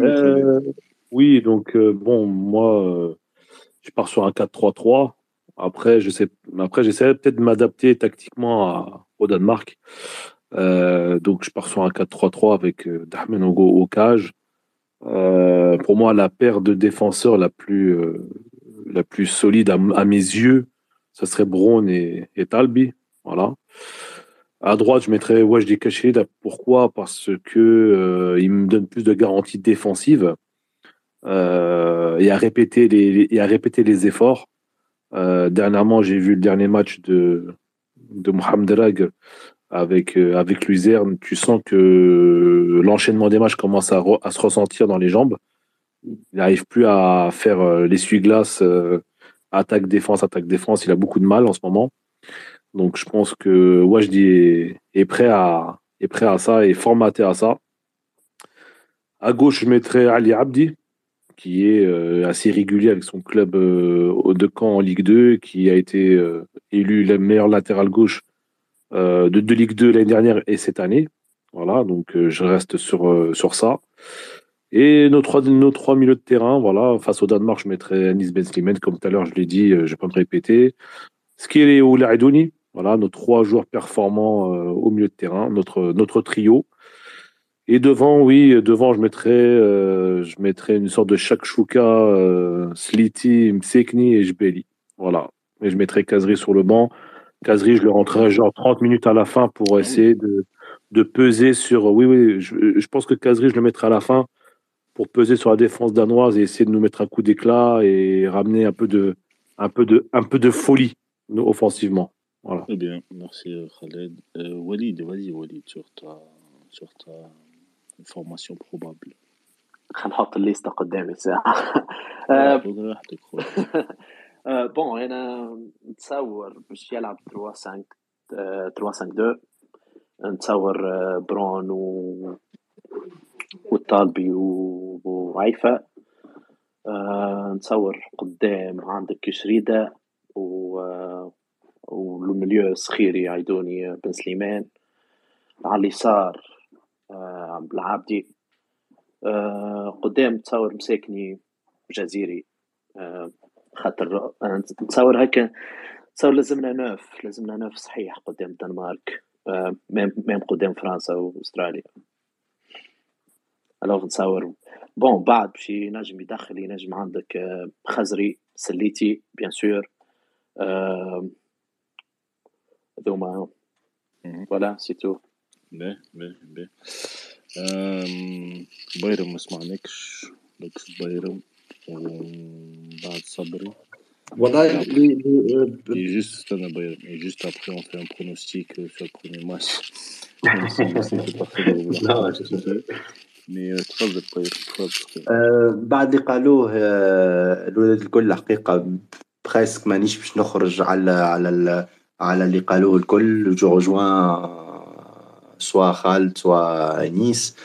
Euh, oui, donc euh, bon, moi, euh, je pars sur un 4-3-3. Après, je sais, après, j'essaie peut-être de m'adapter tactiquement à, au Danemark. Euh, donc, je pars sur un 4-3-3 avec euh, Dahmen au cage. Euh, pour moi, la paire de défenseurs la plus, euh, la plus solide à, mes yeux, ce serait Brown et, Talbi. Voilà. À droite, je mettrais Wajdi Kachid. Pourquoi? Parce que euh, il me donne plus de garanties défensives et à répéter les, et à répéter les efforts. dernièrement, j'ai vu le dernier match de, de Mohamed Rag avec, euh, avec Luzerne, tu sens que l'enchaînement des matchs commence à, se ressentir dans les jambes. Il n'arrive plus à faire euh, l'essuie-glace, euh, attaque-défense, attaque-défense. Il a beaucoup de mal en ce moment. Donc je pense que Wajdi est, est, prêt à, est prêt à ça, est formaté à ça. À gauche, je mettrais Ali Abdi, qui est assez régulier avec son club de camp en Ligue 2, qui a été élu le meilleur latéral gauche de, de, Ligue 2 l'année dernière et cette année. Voilà, donc euh, je reste sur, euh, sur ça. Et nos trois, nos trois milieux de terrain, voilà, face au Danemark, je mettrais Anis Ben comme tout à l'heure je l'ai dit, je ne vais pas me répéter. Skiri ou Laidouni, voilà, nos trois joueurs performants au milieu de terrain, notre, notre trio. Et devant, oui, devant, je mettrais, je mettrais une sorte de shakshuka, euh, Sliti, Msekni et Jbeli. Voilà. Et je mettrais Kazri sur le banc Kazri, je le rentrerai genre 30 minutes à la fin pour essayer de, de peser sur. Oui, oui, je, je pense que Kazri, je le mettrai à la fin pour peser sur la défense danoise et essayer de nous mettre un coup d'éclat et ramener un peu de, un peu de, un peu de folie offensivement. Voilà. Très bien, merci Khaled. Euh, Walid, vas-y Walid, sur ta, sur ta formation probable. خلينا نحط الليسته قدامي ساعه بون أنا نتصور باش يلعب 3 5 آه، 3 5 2 نتصور برون و والطالبي و- وعيفا آه، نتصور قدام عندك كشريدة و والمليو صخيري عيدوني بن سليمان على اليسار آه، بالعابدي قدام تصور مساكني جزيري خاطر نتصور هكا تصور لازمنا نوف لازمنا نوف صحيح قدام الدنمارك آه، ميم ميم قدام فرنسا وأستراليا. ألوغ نتصور بون بعد باش ينجم يدخل ينجم عندك آه، خزري سليتي بيان سور آه، هذوما. فوالا سي تو. باهي باهي باهي بايرم ما سمعناكش لوكس بايرم Mohamed Sabri. Voilà, les, les... Et euh, juste, et juste après, on fait un pronostic euh, sur le premier match. مي تفضل طيب تفضل بعد اللي قالوه euh, الولاد الكل الحقيقة بريسك مانيش باش نخرج على على على اللي قالوه الكل. جو جوان سوا خالد سوا انيس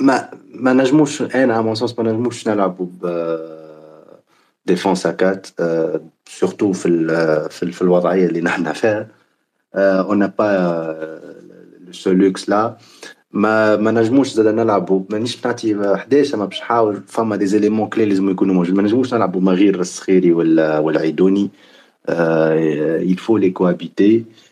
ما ما نجموش أنا مون سونس ما نجموش نلعبوا ب ديفونس هكات سورتو في في, في الوضعية اللي نحن فيها. اون pas لو لوكس لا ما ما نجموش زاد نلعبوا مانيش نعطي 11 ما باش نحاول فما دي زيليمون كلي لازم يكونوا موجود ما نجموش نلعبوا ما غير الصخيري ولا والعيدوني. les cohabiter. Euh,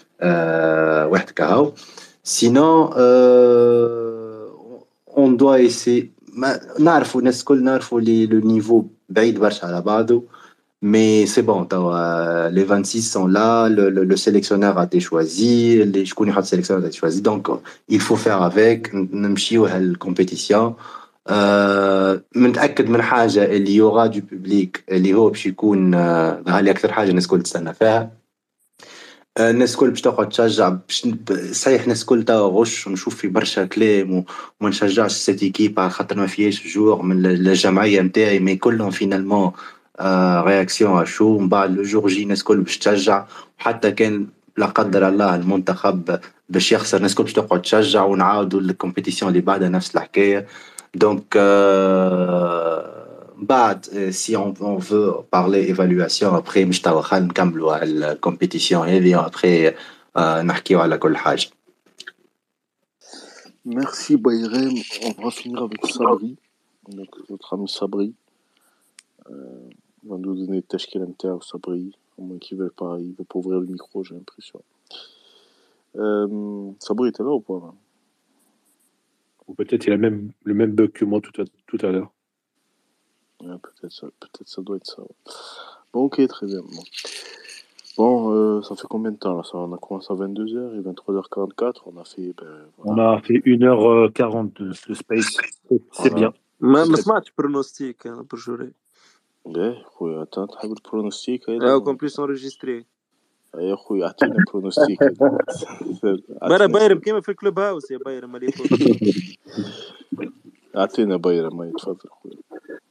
واحد كهو سينون اون دوا ايسي ما نعرفوا الناس الكل نعرفوا لي لو نيفو بعيد برشا على بعضه Mais c'est bon, t'as, euh, les 26 sont là, le, le, le sélectionneur a été choisi, les شكون يحط sélectionneur a été choisi, donc il faut faire avec, نمشيو هالكومبيتيسيون آه، متأكد من حاجة اللي يورا دو بوبليك اللي هو باش يكون آه، هذه أكثر حاجة الناس الكل تستنى فيها آه، الناس الكل باش تقعد تشجع باش صحيح الناس الكل توا غش ونشوف في برشا كلام وما نشجعش سيت ايكيب على خاطر ما فيهاش جور من ال- الجمعية نتاعي مي كلهم فينالمون رياكسيون شو من بعد لو جور جي الناس الكل باش تشجع. وحتى كان لا قدر الله المنتخب باش يخسر الناس الكل باش تقعد تشجع ونعاودوا الكومبيتيسيون اللي بعدها نفس الحكاية. دونك بعد سي اون اون فو بارلي ايفالواسيون ابخي مش توا خلينا نكملوا على الكومبيتيسيون هذه ابخي نحكيو على كل حاجه Merci Bayrem. On va finir avec Sabri. Donc, notre ami Sabri. Euh, il va nous donner le tashkil inter Sabri. Au moins qu'il veut pas, il veut pas ouvrir le micro, j'ai l'impression. Euh, Sabri, t'es là ou pas là Ou peut-être il a même le même bug que moi tout à, tout à l'heure. Ouais, peut-être ça, peut-être ça doit être ça. ouais. Bon, ok, très bien. Bon, Bon, euh, ça fait combien de temps là ça On a commencé à 22h et 23h44. On a fait. Ben, On a fait 1h40 de, de space. C'est c'est Voilà. bien. ما ما C'est- سمعتش برونوستيك انا برجوري باهي خويا انت تحب البرونوستيك لا كون بليس انريجستري يا خويا اعطينا برونوستيك برا بايرم كيما في الكلوب هاوس يا بايرم اللي يفوت اعطينا بايرم ما تفضل خويا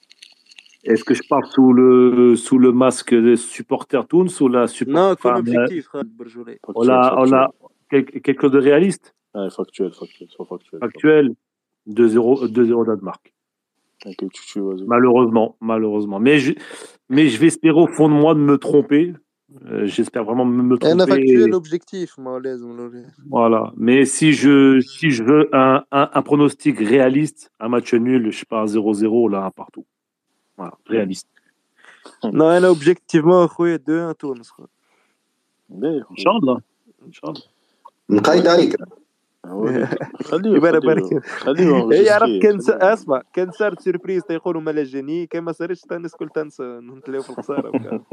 est-ce que je parle sous le sous le masque de supporter Toons ou la supporter Non, comme objectif. On a, on a quelque, quelque chose de réaliste? Ouais, factuel, factuel, factuel. Actuel 2-0 2-0 Danemark. Tu, tu. Malheureusement, malheureusement. Mais je, mais je vais espérer au fond de moi de me tromper. Euh, J'espère vraiment me, me Un tromper. factuel objectif, moi, à l'aise, on l'a- Voilà. Mais si je, si je veux un, un, un pronostic réaliste, un match nul, je sais pas, un 0-0, là, un partout. رياليست لا أنا اوبجيكتيفمون اخويا 2 1 تونس ان شاء الله ان شاء الله نقايد عليك خليه يبارك بارك خليه يعرف كان اسمع كان صارت سيربريز تيقولوا ملاجيني كان ما صارتش تنس كل تنس نتلاو في الخساره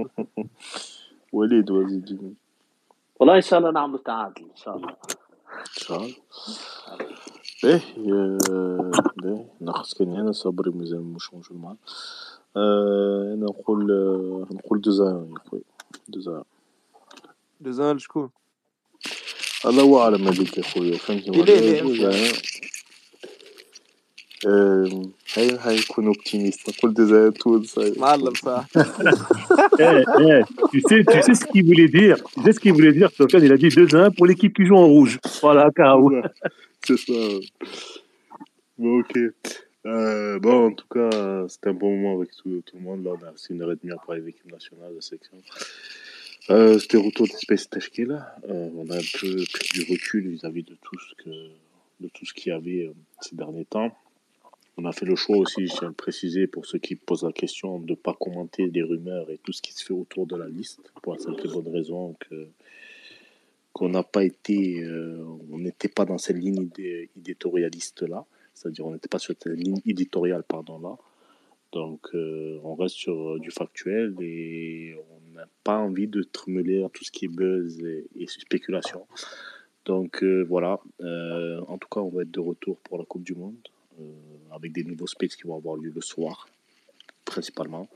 وليد وزيد والله ان شاء الله نعمل تعادل ان شاء الله ان شاء الله إيه ناقص كان هنا صبري مازال مش موجود معنا انا نقول آه، نقول دوزان يا خويا دوزان دوزان شكون؟ الله اعلم هذيك يا خويا فهمتني إليه ولا ليه دوزان آه، هاي هاي يكون اوبتيميست نقول دوزان تونس هاي. معلم صح Eh, eh, tu sais, tu sais ce qu'il voulait dire. Tu sais ce qu'il voulait dire, Sofiane, il a dit 2-1 pour l'équipe qui joue en rouge. Voilà, Caro. C'est ça. Bon, ok. Euh, bon, en tout cas, c'était un bon moment avec tout, le monde. Là, on a une heure et demie de l'équipe nationale, la section. Euh, c'était retour de Space Tashkila. Euh, on a un peu pris du recul vis-à-vis de tout ce que, de tout ce qu'il y avait euh, ces derniers temps. On a fait le choix aussi, je tiens à le préciser pour ceux qui posent la question, de ne pas commenter les rumeurs et tout ce qui se fait autour de la liste, pour la simple et bonne raison que qu'on n'a pas été, euh, on n'était pas dans cette ligne idé- éditorialiste-là, c'est-à-dire on n'était pas sur cette ligne éditoriale, pardon, là. Donc euh, on reste sur euh, du factuel et on n'a pas envie de tremeler à tout ce qui est buzz et, spéculation. Donc euh, voilà, en tout cas on va être de retour pour la Coupe du Monde avec des nouveaux spaces qui vont avoir lieu le soir, principalement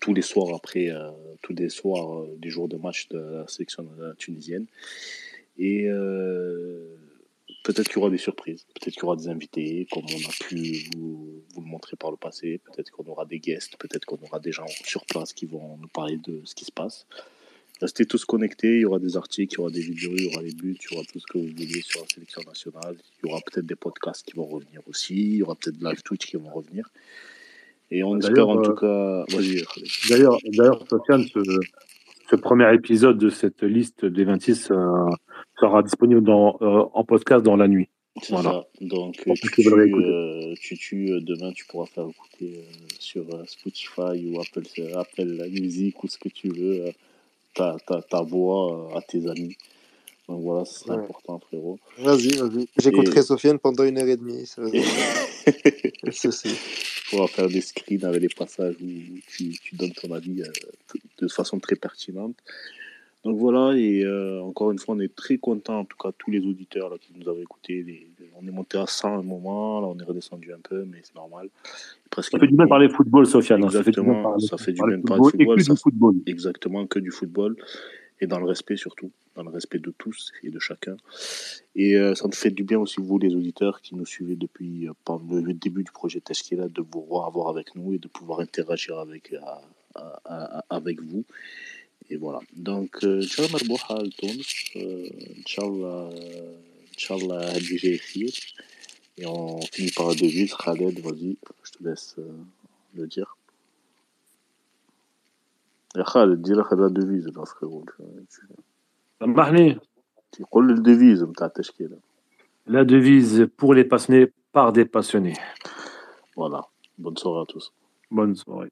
tous les soirs après, tous les soirs des jours de match de la sélection tunisienne. Et peut-être qu'il y aura des surprises, peut-être qu'il y aura des invités, comme on a pu vous, vous le montrer par le passé, peut-être qu'on aura des guests, peut-être qu'on aura des gens sur place qui vont nous parler de ce qui se passe. Restez tous connectés, il y aura des articles, il y aura des vidéos, il y aura des buts, il y aura tout ce que vous voulez sur la sélection nationale. Il y aura peut-être des podcasts qui vont revenir aussi, il y aura peut-être live Twitch qui vont revenir. Et on espère en euh, tout cas. Vas-y, Khaled. D'ailleurs, d'ailleurs, Sofiane, ce, ce premier épisode de cette liste des 26 euh, sera disponible dans, euh, en podcast dans la nuit. C'est Voilà. ça. Donc, tu, tu, euh, tu, demain, tu pourras faire écouter euh, sur euh, Spotify ou Apple, Apple Music ou ce que tu veux, ta, ta, ta voix à tes amis. Donc voilà, c'est Ouais. important, frérot. Vas-y, vas-y. J'écouterai Et- Sofiane pendant une heure et demie. ça va. Pourras faire des screens avec les passages où tu, tu donnes ton avis euh, de façon très pertinente. Donc voilà, et euh, encore une fois, on est très content, en tout cas, tous les auditeurs là, qui nous avaient écoutés. Les- les- on est monté à 100 à un moment, là on est redescendu un peu, mais c'est normal. Presque Ça fait du bien de parler football, Sofiane. hein. Ça fait du bien de Exactement, parler, ça fait du bien de parler de football et football. que ça du football. Exactement, que du football Et dans le respect surtout, dans le respect de tous et de chacun. Et euh, ça nous fait du bien aussi, vous les auditeurs qui nous suivez depuis euh, par le début du projet Teshkila, de vous revoir avec nous et de pouvoir interagir avec, euh, à- à- à- avec vous. Et voilà. Donc, euh, Inch'Allah, مربوحة لتونس. Euh, Inch'Allah, euh, Inch'Allah, هادي جاي خير. Et on finit par la devise. Khaled, vas-y, je te laisse euh, le dire. يا خالد دي لك la devise là frérot سامحني تقول لي الديفيز نتاع التشكيلة La devise pour les passionnés par des passionnés. Voilà. Bonne soirée à tous. Bonne soirée.